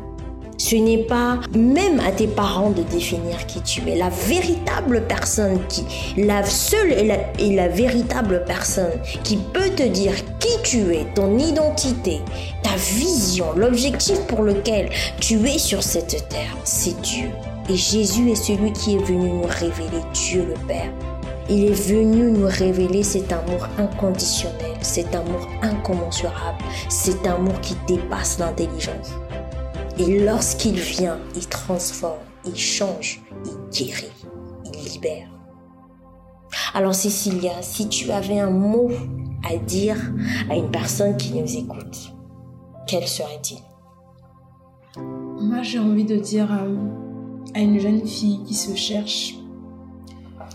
Ce n'est pas même à tes parents de définir qui tu es. La véritable personne qui, la seule et la, véritable personne qui peut te dire qui tu es, ton identité, ta vision, l'objectif pour lequel tu es sur cette terre, c'est Dieu. Et Jésus est celui qui est venu nous révéler Dieu le Père. Il est venu nous révéler cet amour inconditionnel, cet amour incommensurable, cet amour qui dépasse l'intelligence. Et lorsqu'il vient, il transforme, il change, il guérit, il libère. Alors Cécilia, si tu avais un mot à dire à une personne qui nous écoute, quel serait-il? Moi j'ai envie de dire euh, à une jeune fille qui se cherche,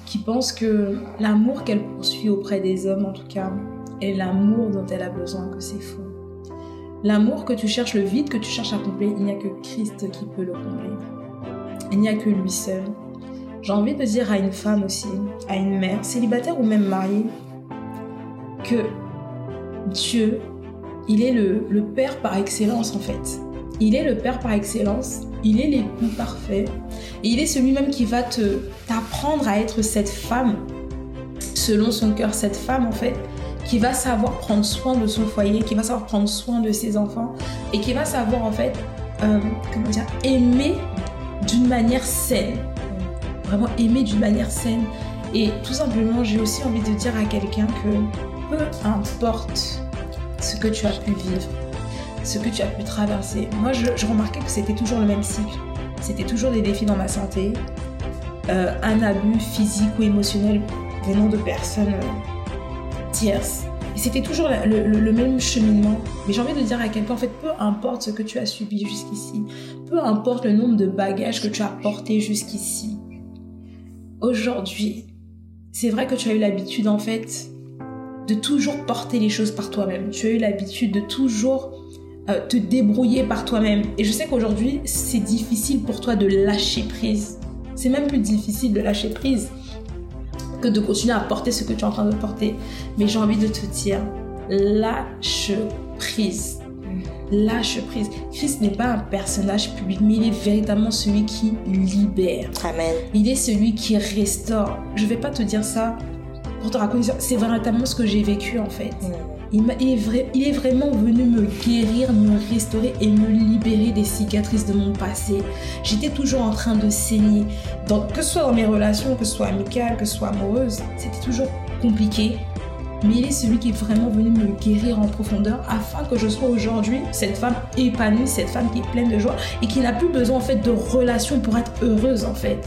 qui pense que l'amour qu'elle poursuit auprès des hommes, en tout cas, est l'amour dont elle a besoin, que c'est faux. L'amour que tu cherches, le vide que tu cherches à combler, il n'y a que Christ qui peut le combler. Il n'y a que lui seul. J'ai envie de dire à une femme aussi, à une mère, célibataire ou même mariée, que Dieu, il est le, Père par excellence en fait. Il est le Père par excellence, il est l'époux parfait, et il est celui-même qui va te t'apprendre à être cette femme selon son cœur, cette femme en fait, qui va savoir prendre soin de son foyer, qui va savoir prendre soin de ses enfants, et qui va savoir en fait, euh, comment dire, aimer d'une manière saine, vraiment aimer d'une manière saine. Et tout simplement, j'ai aussi envie de dire à quelqu'un que peu importe ce que tu as pu vivre, ce que tu as pu traverser. Moi, je, remarquais que c'était toujours le même cycle. C'était toujours des défis dans ma santé, euh, un abus physique ou émotionnel venant de personnes tierces. Et c'était toujours le, même cheminement. Mais j'ai envie de dire à quelqu'un, en fait, peu importe ce que tu as subi jusqu'ici, peu importe le nombre de bagages que tu as portés jusqu'ici, aujourd'hui, c'est vrai que tu as eu l'habitude, en fait, de toujours porter les choses par toi-même. Tu as eu l'habitude de toujours euh, te débrouiller par toi-même. Et je sais qu'aujourd'hui, c'est difficile pour toi de lâcher prise. C'est même plus difficile de lâcher prise que de continuer à porter ce que tu es en train de porter. Mais j'ai envie de te dire, lâche prise. Lâche prise. Christ n'est pas un personnage public, mais il est véritablement celui qui libère. Amen. Il est celui qui restaure. Je vais pas te dire ça pour te raconter C'est véritablement ce que j'ai vécu en fait. Mm. Il, est vraiment venu me guérir, me restaurer et me libérer des cicatrices de mon passé. J'étais toujours en train de saigner. Que ce soit dans mes relations, que ce soit amicales, que ce soit amoureuses, c'était toujours compliqué mais il est celui qui est vraiment venu me guérir en profondeur afin que je sois aujourd'hui cette femme épanouie, cette femme qui est pleine de joie et qui n'a plus besoin en fait de relations pour être heureuse en fait,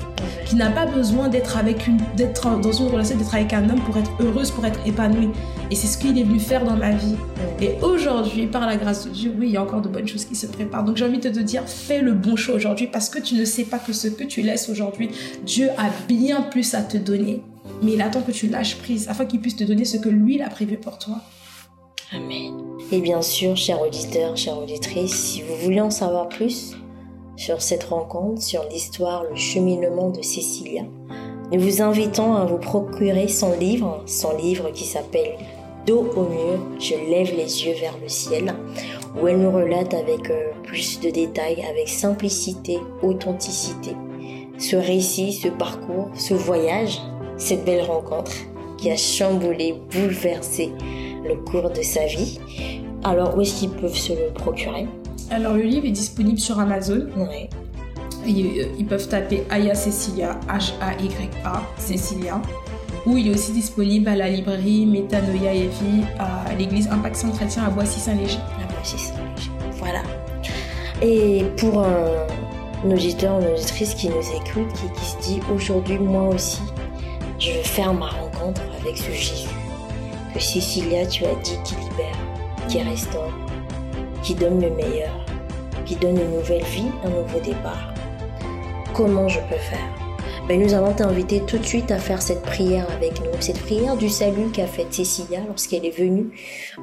qui n'a pas besoin d'être avec une, d'être dans une relation, d'être avec un homme pour être heureuse, pour être épanouie. Et c'est ce qu'il est venu faire dans ma vie. Et aujourd'hui, par la grâce de Dieu, oui, il y a encore de bonnes choses qui se préparent. Donc j'ai envie de te dire, fais le bon choix aujourd'hui parce que tu ne sais pas que ce que tu laisses aujourd'hui, Dieu a bien plus à te donner mais il attend que tu lâches prise afin qu'il puisse te donner ce que lui a prévu pour toi. Amen. Et bien sûr, chers auditeurs, chères auditrices, si vous voulez en savoir plus sur cette rencontre, sur l'histoire, le cheminement de Cécilia, nous vous invitons à vous procurer son livre, son livre qui s'appelle Dos au mur, je lève les yeux vers le ciel, où elle nous relate avec euh, plus de détails, avec simplicité, authenticité, ce récit, ce parcours, ce voyage cette belle rencontre qui a chamboulé, bouleversé le cours de sa vie. Alors, où est-ce qu'ils peuvent se le procurer? Alors, le livre est disponible sur Amazon. Oui. Euh, ils, peuvent taper Aya Cecilia, H-A-Y-A, Cecilia. Ou il est aussi disponible à la librairie Métanoïa et Vie à l'église Impact Centre-Chrétien à Boissy-Saint-Léger. À Boissy-Saint-Léger. Voilà. Et pour un, auditeur ou une auditrice qui nous écoute, qui se dit aujourd'hui, moi aussi, je veux faire ma rencontre avec ce Jésus que Cécilia, tu as dit, qui libère, qui restaure, qui donne le meilleur, qui donne une nouvelle vie, un nouveau départ. Comment je peux faire? Ben, nous allons t'inviter tout de suite à faire cette prière avec nous, cette prière du salut qu'a faite Cécilia lorsqu'elle est venue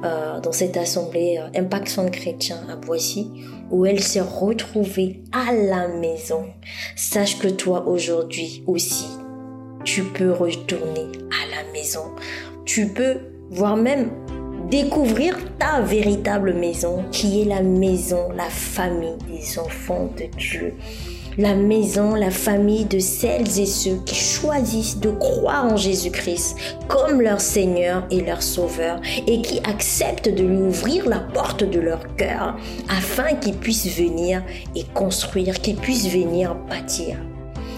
euh, dans cette assemblée euh, Impact Centre Chrétien à Boissy, où elle s'est retrouvée à la maison. Sache que toi aujourd'hui aussi, tu peux retourner à la maison. Tu peux, voire même découvrir ta véritable maison, qui est la maison, la famille des enfants de Dieu la maison, la famille de celles et ceux qui choisissent de croire en Jésus-Christ comme leur Seigneur et leur Sauveur et qui acceptent de lui ouvrir la porte de leur cœur afin qu'ils puissent venir et construire, qu'ils puissent venir bâtir.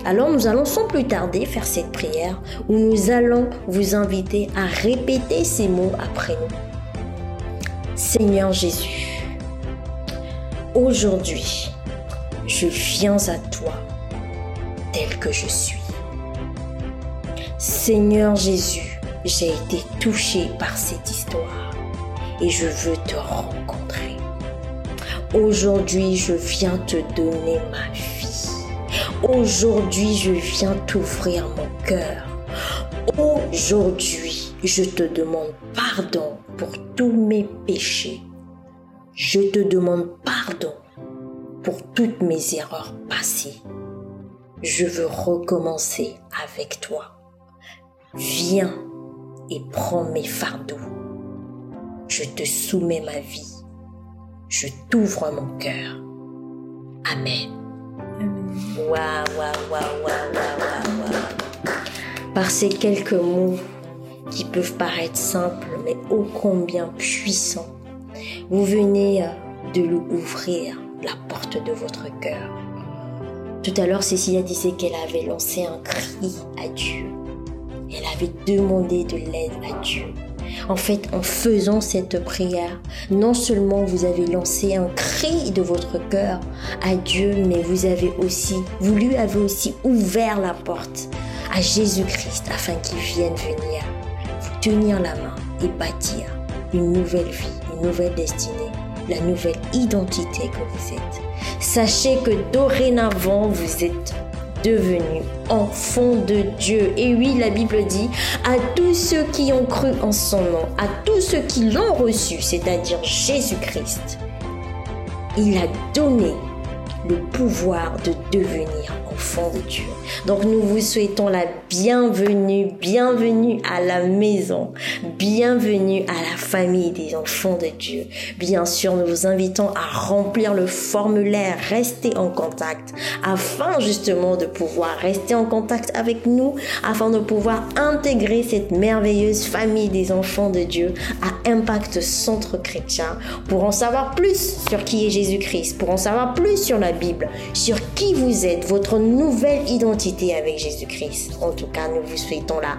Alors nous allons sans plus tarder faire cette prière où nous allons vous inviter à répéter ces mots après nous. Seigneur Jésus, aujourd'hui, je viens à toi tel que je suis. Seigneur Jésus, j'ai été touché par cette histoire et je veux te rencontrer. Aujourd'hui, je viens te donner ma vie. Aujourd'hui, je viens t'ouvrir mon cœur. Aujourd'hui, je te demande pardon pour tous mes péchés. Je te demande pardon pour toutes mes erreurs passées. Je veux recommencer avec toi. Viens et prends mes fardeaux. Je te soumets ma vie. Je t'ouvre mon cœur. Amen. Waouh, waouh, waouh, waouh, waouh, Par ces quelques mots qui peuvent paraître simples, mais ô combien puissants, vous venez de l'ouvrir la porte de votre cœur. Tout à l'heure, Cécilia disait qu'elle avait lancé un cri à Dieu. Elle avait demandé de l'aide à Dieu. En fait, en faisant cette prière, non seulement vous avez lancé un cri de votre cœur à Dieu, mais vous avez aussi, vous lui avez aussi ouvert la porte à Jésus-Christ afin qu'il vienne venir vous tenir la main et bâtir une nouvelle vie, une nouvelle destinée la nouvelle identité que vous êtes. Sachez que dorénavant, vous êtes devenu enfant de Dieu. Et oui, la Bible dit à tous ceux qui ont cru en son nom, à tous ceux qui l'ont reçu, c'est-à-dire Jésus-Christ, il a donné le pouvoir de devenir enfant de Dieu. Donc nous vous souhaitons la bienvenue, bienvenue à la maison, bienvenue à la famille des enfants de Dieu. Bien sûr, nous vous invitons à remplir le formulaire, rester en contact, afin justement de pouvoir rester en contact avec nous, afin de pouvoir intégrer cette merveilleuse famille des enfants de Dieu à Impact Centre Chrétien pour en savoir plus sur qui est Jésus-Christ, pour en savoir plus sur la Bible, sur qui vous êtes, votre nouvelle identité avec Jésus-Christ. En tout cas, nous vous souhaitons la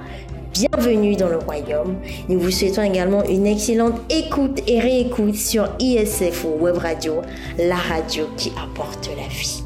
bienvenue dans le royaume. Nous vous souhaitons également une excellente écoute et réécoute sur ISF Web Radio, la radio qui apporte la vie.